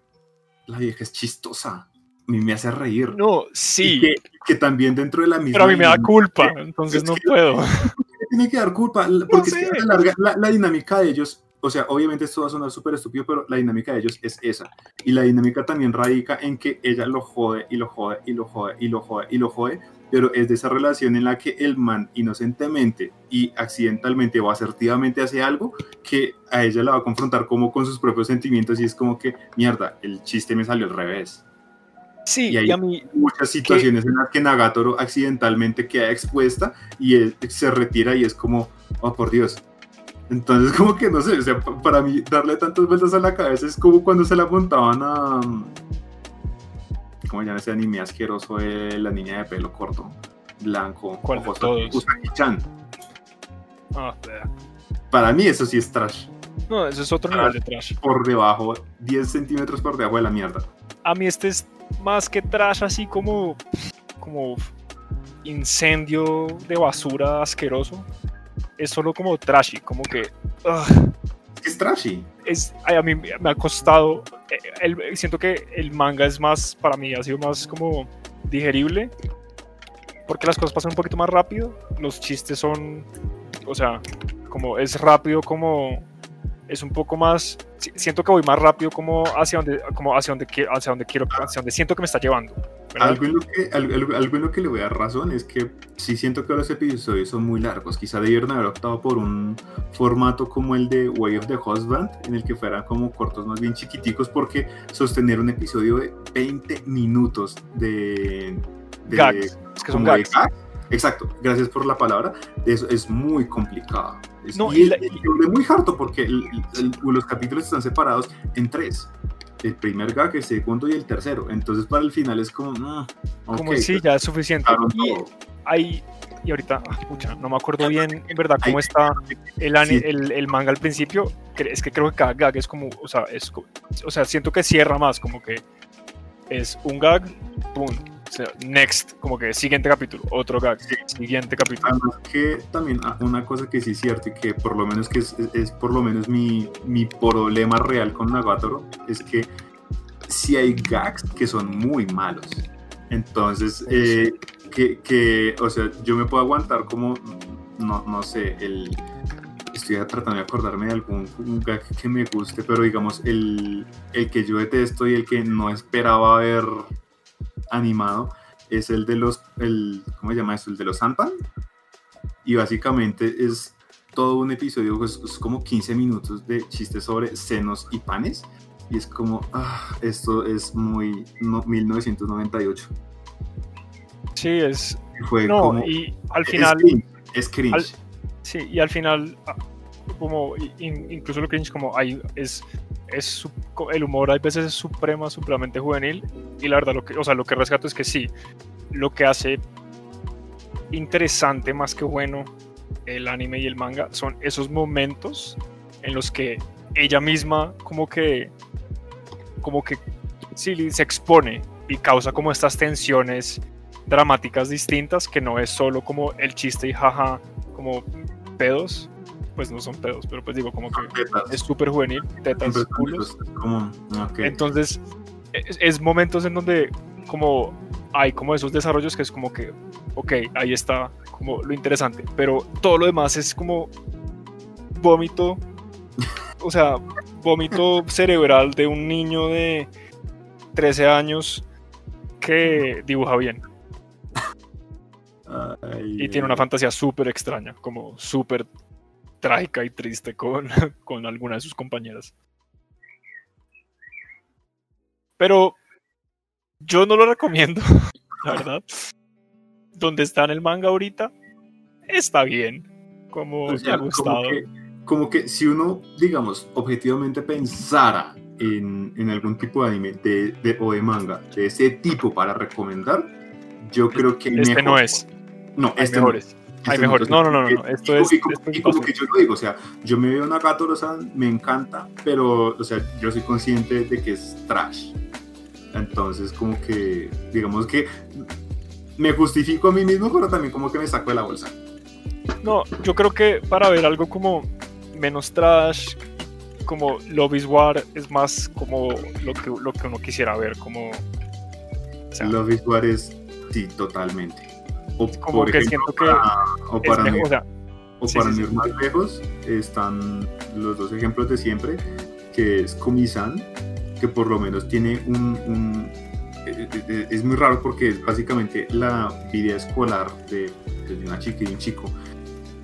la vieja es chistosa, a mí me hace reír. no sí. Que, que también dentro de la misma pero a mí me da dinámica- culpa entonces es no que- puedo. Tiene que dar culpa, porque que sé. la la, la dinámica de ellos, o sea, obviamente esto va a sonar súper estúpido, pero la dinámica de ellos es esa. Y la dinámica también radica en que ella lo jode y lo jode y lo jode y lo jode y lo jode, pero es de esa relación en la que el man inocentemente y accidentalmente o asertivamente hace algo que a ella la va a confrontar como con sus propios sentimientos y es como que, mierda, el chiste me salió al revés. sí Y ahí- y a mí Muchas situaciones en las que Nagatoro accidentalmente queda expuesta y él se retira y es como, oh por Dios. Entonces como que no sé, o sea, pa- para mí darle tantas vueltas a la cabeza es como cuando se la montaban a... ¿Cómo se llama ese anime asqueroso de la niña de pelo corto? Blanco. ¿Cuál de todos? Usagi-chan. ah, vea. Para mí eso sí es trash. no eso es otro Ah. nivel de trash Por debajo, 10 centímetros por debajo de la mierda. a mí este es más que trash así como como incendio de basura asqueroso es solo como trashy como que ugh, que es trashy. es a mí me ha costado eh, siento que el manga es más para mí ha sido más como digerible porque las cosas pasan un poquito más rápido los chistes son o sea como es rápido como es un poco más si- siento que voy más rápido como hacia donde como hacia donde hacia donde quiero hacia donde siento que me está llevando. Algo en, lo que, algo, algo- en lo que le voy a dar razón es que sí siento que los episodios son muy largos. Quizá debieron haber optado por un formato como el de Way of the Husband, en el que fueran como cortos más bien chiquiticos, porque sostener un episodio de 20 minutos de... de Gags. Es que son gags. gags, Exacto, gracias por la palabra. Eso es muy complicado. Es- No, y y la- es- y es muy harto porque el- el- los capítulos están separados en tres. El primer gag, el segundo y el tercero. Entonces para el final es como... mm, Como ok, sí, ya es suficiente. claro, Y hay, y ahorita, ah, pucha, no me acuerdo bien en verdad cómo Hay- está el, Sí. el, el manga al principio. Es que creo que cada gag es como, o sea, es, o sea, siento que cierra más, como que es un gag, pum, next, como que siguiente capítulo, otro gag, siguiente capítulo. Además que también ah, una cosa que sí es cierto y que por lo menos que es, es- es por lo menos mi, mi problema real con Nagatoro es que sí hay gags que son muy malos. Entonces, eh, que, que, o sea, yo me puedo aguantar como, no, no sé, el... Estoy tratando de acordarme de algún gag que me guste, pero digamos, el, el que yo detesto y el que no esperaba haber animado es el de los, el, ¿cómo se llama eso? El de los Santan. Y básicamente es todo un episodio, pues, es como 15 minutos de chistes sobre senos y panes. Y es como, ah, esto es muy no, 1998. Sí, es, Fue no, como, y al es final, cringe, es cringe. al- sí, y al final, como, in- incluso lo cringe, como hay, es, es, el humor a veces es suprema, supremamente juvenil, y la verdad, lo que, o sea, lo que rescato es que sí, lo que hace interesante más que bueno el anime y el manga son esos momentos en los que ella misma como que como que sí se expone y causa como estas tensiones dramáticas distintas que no es solo como el chiste y jaja como pedos pues no son pedos pero pues digo como que Tetas. es súper juvenil tetas Siempre culos. como, entonces, es, es momentos en donde como hay como esos desarrollos que es como que, ok, ahí está como lo interesante, pero todo lo demás es como vómito, o sea, vómito cerebral de un niño de 13 años que dibuja bien. Ay, y tiene una fantasía súper extraña, como súper trágica y triste con, con alguna de sus compañeras. Pero yo no lo recomiendo, la verdad. Donde está en el manga ahorita, está bien. Como O me sea, ha gustado. Como que, como que si uno, digamos, objetivamente pensara en, en algún tipo de anime de, de- o de manga de ese tipo para recomendar, yo creo que Este mejor- no es. No, este no. Hay mejores. No, no, no, no, Y- esto y- es- y como, esto es y como basura. que yo lo digo, o sea, yo me veo Nagatoro-san, me encanta, pero, o sea, yo soy consciente de que es trash. Entonces, como que, digamos que me justifico a mí mismo, pero también como que me saco de la bolsa. No, yo creo que para ver algo como menos trash, como Love is War, es más como lo que, lo que uno quisiera ver, como... o sea, Love is War es, sí, totalmente. O, Como por que ejemplo, siento que para, o para, mejor, o sea, o sí, para sí, sí. más lejos, están los dos ejemplos de siempre, que es Komi-san, que por lo menos tiene un... un- eh, eh, eh, es muy raro porque es básicamente la vida escolar de, de una chica y un chico,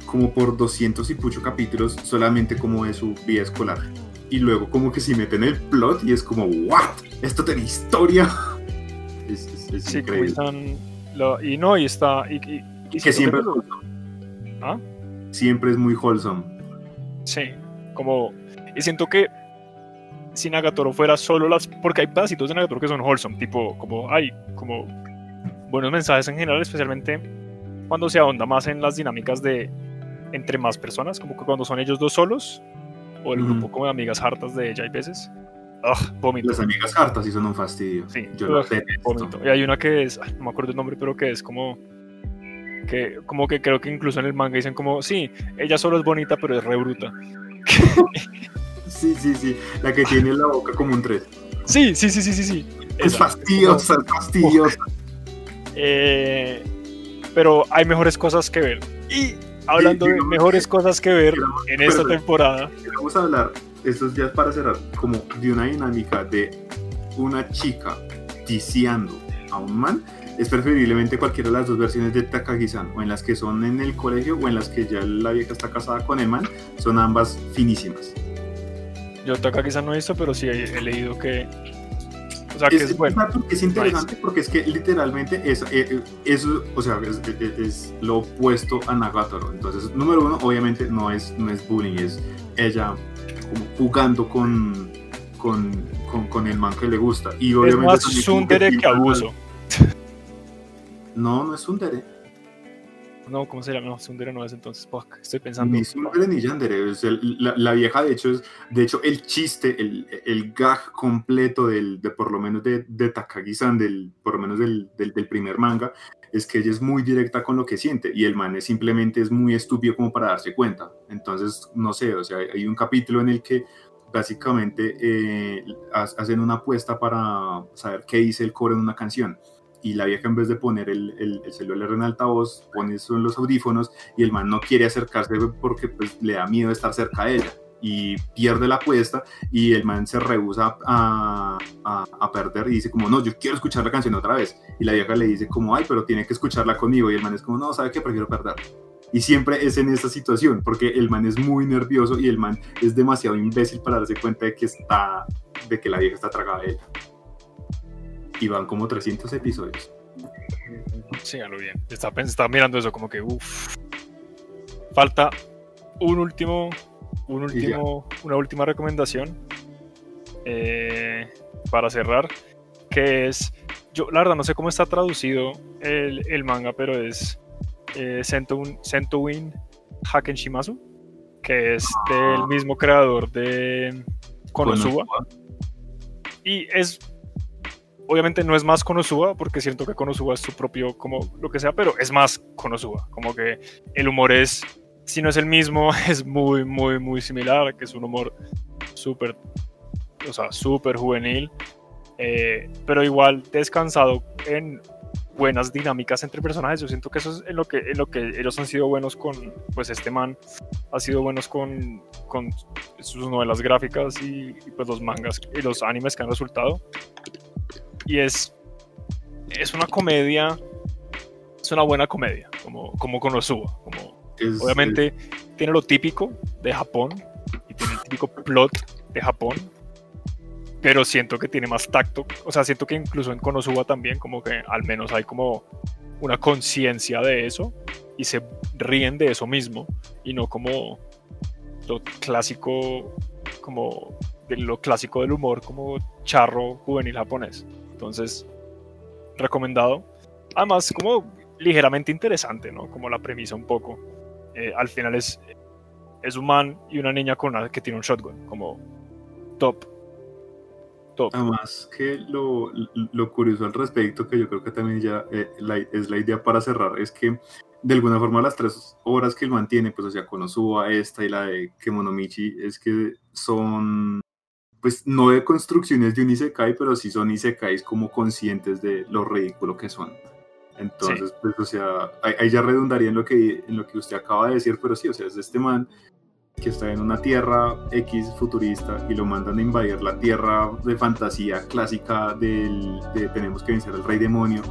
como por 200 y pucho capítulos solamente como de su vida escolar. Y luego como que se meten el plot y es como, ¿what? ¿Esto tiene historia? Es, es- es sí, increíble. están... lo- y no, y está... Y, y- y que siempre es wholesome. ¿Ah? Siempre es muy wholesome. Sí, como... Y siento que si Nagatoro fuera solo las... Porque hay pedacitos de Nagatoro que son wholesome, tipo, como hay como buenos mensajes en general, especialmente cuando se ahonda más en las dinámicas de entre más personas, como que cuando son ellos dos solos, o el Ujú. grupo como de amigas hartas de ella hay veces. Vómito. Las amigas hartas sí son un fastidio. Sí, Yo las vómito. Y hay una que es, ay, no me acuerdo el nombre, pero que es como que como que creo que incluso en el manga dicen como, sí, ella solo es bonita, pero es re bruta. Sí, sí, sí. La que tiene la boca como un 3. Sí, sí, sí, sí, sí, sí. Es Esa. fastidiosa, es fastidiosa. Eh, pero hay mejores cosas que ver. Y hablando Sí, de mejores cosas que ver en esta temporada, Vamos a hablar, esto es ya para cerrar, como de una dinámica de una chica ticiando a un man, es preferiblemente cualquiera de las dos versiones de Takagi-san, o en las que son en el colegio o en las que ya la vieja está casada con el man, son ambas finísimas. Yo Takagi-san no he visto, pero sí he, he leído que o sea, que es, es, bueno. es interesante nice. porque es que literalmente es, es, es o sea, es, lo opuesto a Nagatoro. Entonces, número uno, obviamente no es, no es bullying, es ella como jugando con, con, con, con el man que le gusta. Y obviamente es más Sundere que, que abuso. No, no es Sundere. No, ¿cómo se llama? No, Sundere no es entonces. Fuck, estoy pensando. Ni Sundere ni Yandere. Es el, la, la, vieja, de hecho, es de hecho el chiste, el, el gag completo del, de por lo menos de, de Takagi-san, del, por lo menos del, del, del, primer manga, es que ella es muy directa con lo que siente y el man es simplemente es muy estúpido como para darse cuenta. Entonces, no sé, o sea, hay un capítulo en el que básicamente eh, hacen una apuesta para saber qué dice el coro en una canción y la vieja en vez de poner el, el, el, celular en altavoz, pone eso en los audífonos y el man no quiere acercarse porque pues, le da miedo estar cerca de ella y pierde la apuesta y el man se rehúsa a, perder y dice como, no, yo quiero escuchar la canción otra vez. Y la vieja le dice como, ay, pero tiene que escucharla conmigo. Y el man es como, no, ¿sabe qué? Prefiero perder. Y siempre es en esta situación, porque el man es muy nervioso y el man es demasiado imbécil para darse cuenta de que está, de que la vieja está tragada de él y van como 300 episodios. Sí, a lo bien. Estaba, estaba mirando eso como que, uff. Falta un último, un último, una última recomendación eh, para cerrar, que es, yo la verdad no sé cómo está traducido el, el manga, pero es eh, Sentowin, Sentowin Haken Shimazu, que es del mismo creador de Konosuba. Y es obviamente no es más Konosuba, porque siento que Konosuba es su propio, como lo que sea, pero es más Konosuba. Como que el humor es, si no es el mismo, es muy, muy, muy similar, que es un humor súper, o sea, súper juvenil, eh, pero igual descansado en buenas dinámicas entre personajes. Yo siento que eso es en lo que, en lo que ellos han sido buenos con, pues este man ha sido buenos con, con sus novelas gráficas y, y pues los mangas y los animes que han resultado y es, es una comedia, es una buena comedia, como, como Konosuba. Como, es, obviamente es... tiene lo típico de Japón y tiene el típico plot de Japón, pero siento que tiene más tacto. O sea, siento que incluso en Konosuba también, como que al menos hay como una conciencia de eso y se ríen de eso mismo y no como lo clásico, como de lo clásico del humor, como charro juvenil japonés. Entonces, recomendado. Además, como ligeramente interesante, ¿no? Como la premisa un poco. Eh, al final es, es un man y una niña con una, que tiene un shotgun, como top. Top. Además, que lo, lo curioso al respecto, que yo creo que también ya eh, es la idea para cerrar, es que de alguna forma las tres obras que él mantiene, pues o sea, Konosuba, esta y la de Kemonomichi, es que son pues no de construcciones de un Isekai, pero sí son Isekais como conscientes de lo ridículo que son. Entonces, pues, o sea, ahí ya redundaría en lo, que, en lo que usted acaba de decir, pero sí, o sea, es este man que está en una tierra X futurista y lo mandan a invadir la tierra de fantasía clásica del, de tenemos que vencer al rey demonio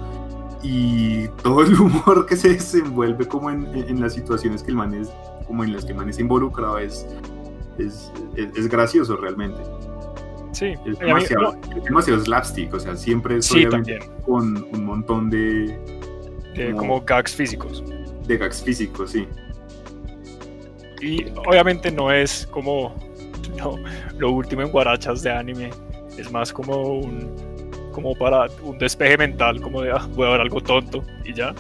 y todo el humor que se desenvuelve como en, las situaciones que el man es, como en las que el man es involucrado es, es, es gracioso realmente. Sí, es demasiado, mí, no. es demasiado, slapstick, o sea, siempre es sí, con un montón de... de como, como, gags físicos. De gags físicos, sí. Y obviamente no es como no, lo último en guarachas de anime, es más como un como para un despeje mental, como de ah, voy a ver algo tonto y ya.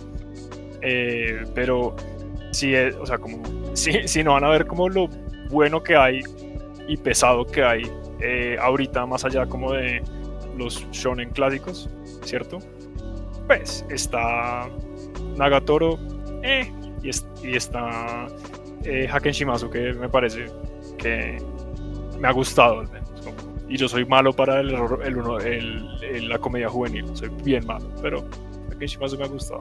Eh, pero sí, es, o sea, como sí, sí no van a ver como lo bueno que hay y pesado que hay eh, ahorita más allá como de los shonen clásicos, ¿cierto? Pues está Nagatoro eh, y, es, está eh, Haken Shimazu que me parece que me ha gustado y yo soy malo para el, el, el, el, la comedia juvenil, soy bien malo, pero Haken Shimazu me ha gustado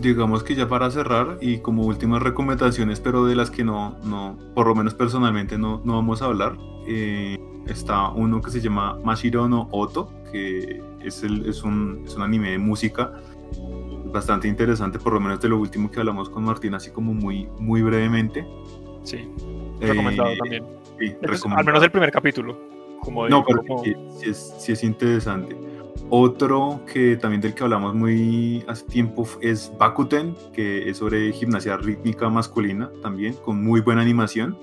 digamos que ya para cerrar y como últimas recomendaciones, pero de las que no, no por lo menos personalmente no, no vamos a hablar, eh, está uno que se llama Mashiro no Oto, que es, el, es, un, es un anime de música bastante interesante, por lo menos de lo último que hablamos con Martín, así como muy, muy brevemente. Sí, recomendado Eh, también. Sí, Este es- recomendado. al menos el primer capítulo. Como de, No, pero como- sí, sí es, sí es interesante. Otro que también del que hablamos muy hace tiempo es Bakuten, que es sobre gimnasia rítmica masculina también, con muy buena animación.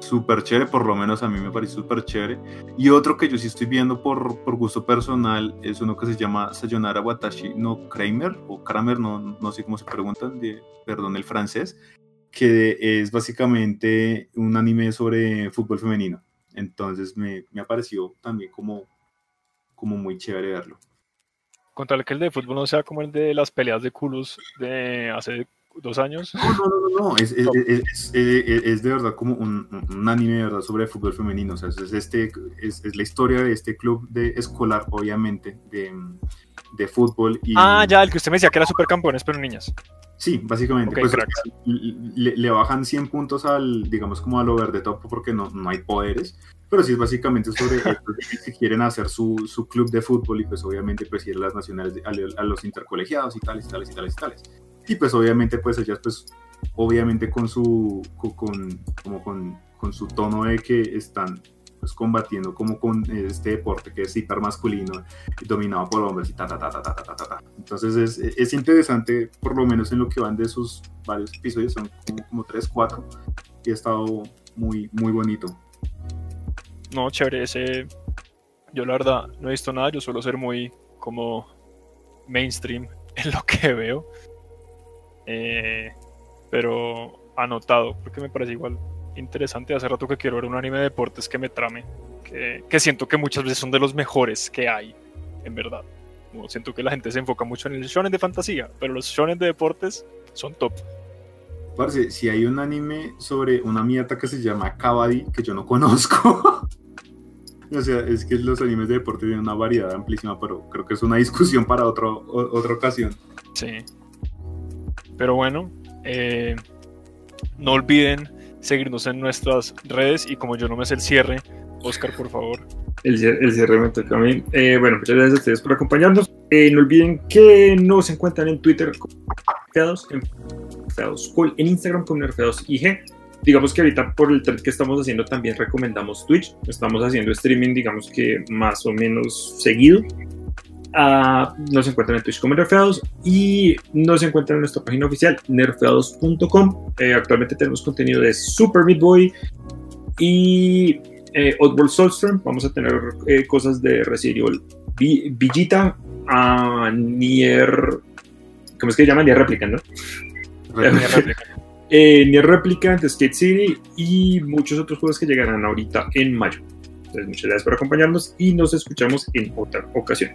Súper chévere, por lo menos a mí me parece súper chévere. Y otro que yo sí estoy viendo por, por gusto personal es uno que se llama Sayonara Watashi no Kramer, o Kramer, no, no sé cómo se preguntan, de, perdón el francés, que es básicamente un anime sobre fútbol femenino. Entonces me, me ha parecido también como, como muy chévere verlo. Con tal que el de fútbol no sea como el de las peleas de culos de hace dos años. No, no, no, no, no, Es, es, es- es- de verdad como un, un anime de verdad sobre fútbol femenino. O sea, es, este, es, es la historia de este club de escolar, obviamente, de, de fútbol. Y, Ah, ya, el que usted me decía que era supercampeones, pero niñas. Sí, básicamente. Pues, le, le bajan 100 puntos al, digamos, como al over the top porque no, no hay poderes. Pero sí es básicamente sobre que quieren hacer su, su club de fútbol y pues obviamente pues ir a las nacionales, de- a, a los intercolegiados y tales, y tales, y tales, y tales. Y pues obviamente pues ellas pues obviamente con su, co- con, como con, con su tono de que están pues combatiendo como con este deporte que es hiper masculino y dominado por hombres y ta ta ta ta ta ta ta. ta. Entonces es, es, interesante, por lo menos en lo que van de sus varios episodios, son como, como tres, cuatro, y ha estado muy, muy bonito. No, chévere, ese. Yo la verdad no he visto nada, yo suelo ser muy como mainstream en lo que veo. Eh, pero anotado, porque me parece igual interesante. Hace rato que quiero ver un anime de deportes que me trame, que, que siento que muchas veces son de los mejores que hay, en verdad. Como siento que la gente se enfoca mucho en el shonen de fantasía, pero los shonen de deportes son top. Parce, si hay un anime sobre una mierda que se llama Kabaddi, que yo no conozco. o sea, es que los animes de deporte tienen una variedad amplísima, pero creo que es una discusión para otro, o- otra ocasión. Sí. Pero bueno, eh, no olviden seguirnos en nuestras redes y como yo no me sé el cierre, Oscar, por favor. El, el cierre me toca a mí. Eh, bueno, muchas gracias a ustedes por acompañarnos. Eh, no olviden que nos encuentran en Twitter como en en Instagram como IG. Digamos que ahorita por el trend que estamos haciendo también recomendamos Twitch. Estamos haciendo streaming, digamos que más o menos seguido. Ah, nos encuentran en Twitch como Nerfeados y nos encuentran en nuestra página oficial nerfeados.com. Eh, actualmente tenemos contenido de Super Meat Boy y eh, Oddworld Soulstorm. Vamos a tener eh, cosas de Resident Evil Vi- Villita, a Nier. ¿Cómo es que se llama? Nier Replicant, ¿no? Réplica. Eh, Nier Replicant, Skate City y muchos otros juegos que llegarán ahorita en mayo. Entonces, muchas gracias por acompañarnos y nos escuchamos en otra ocasión.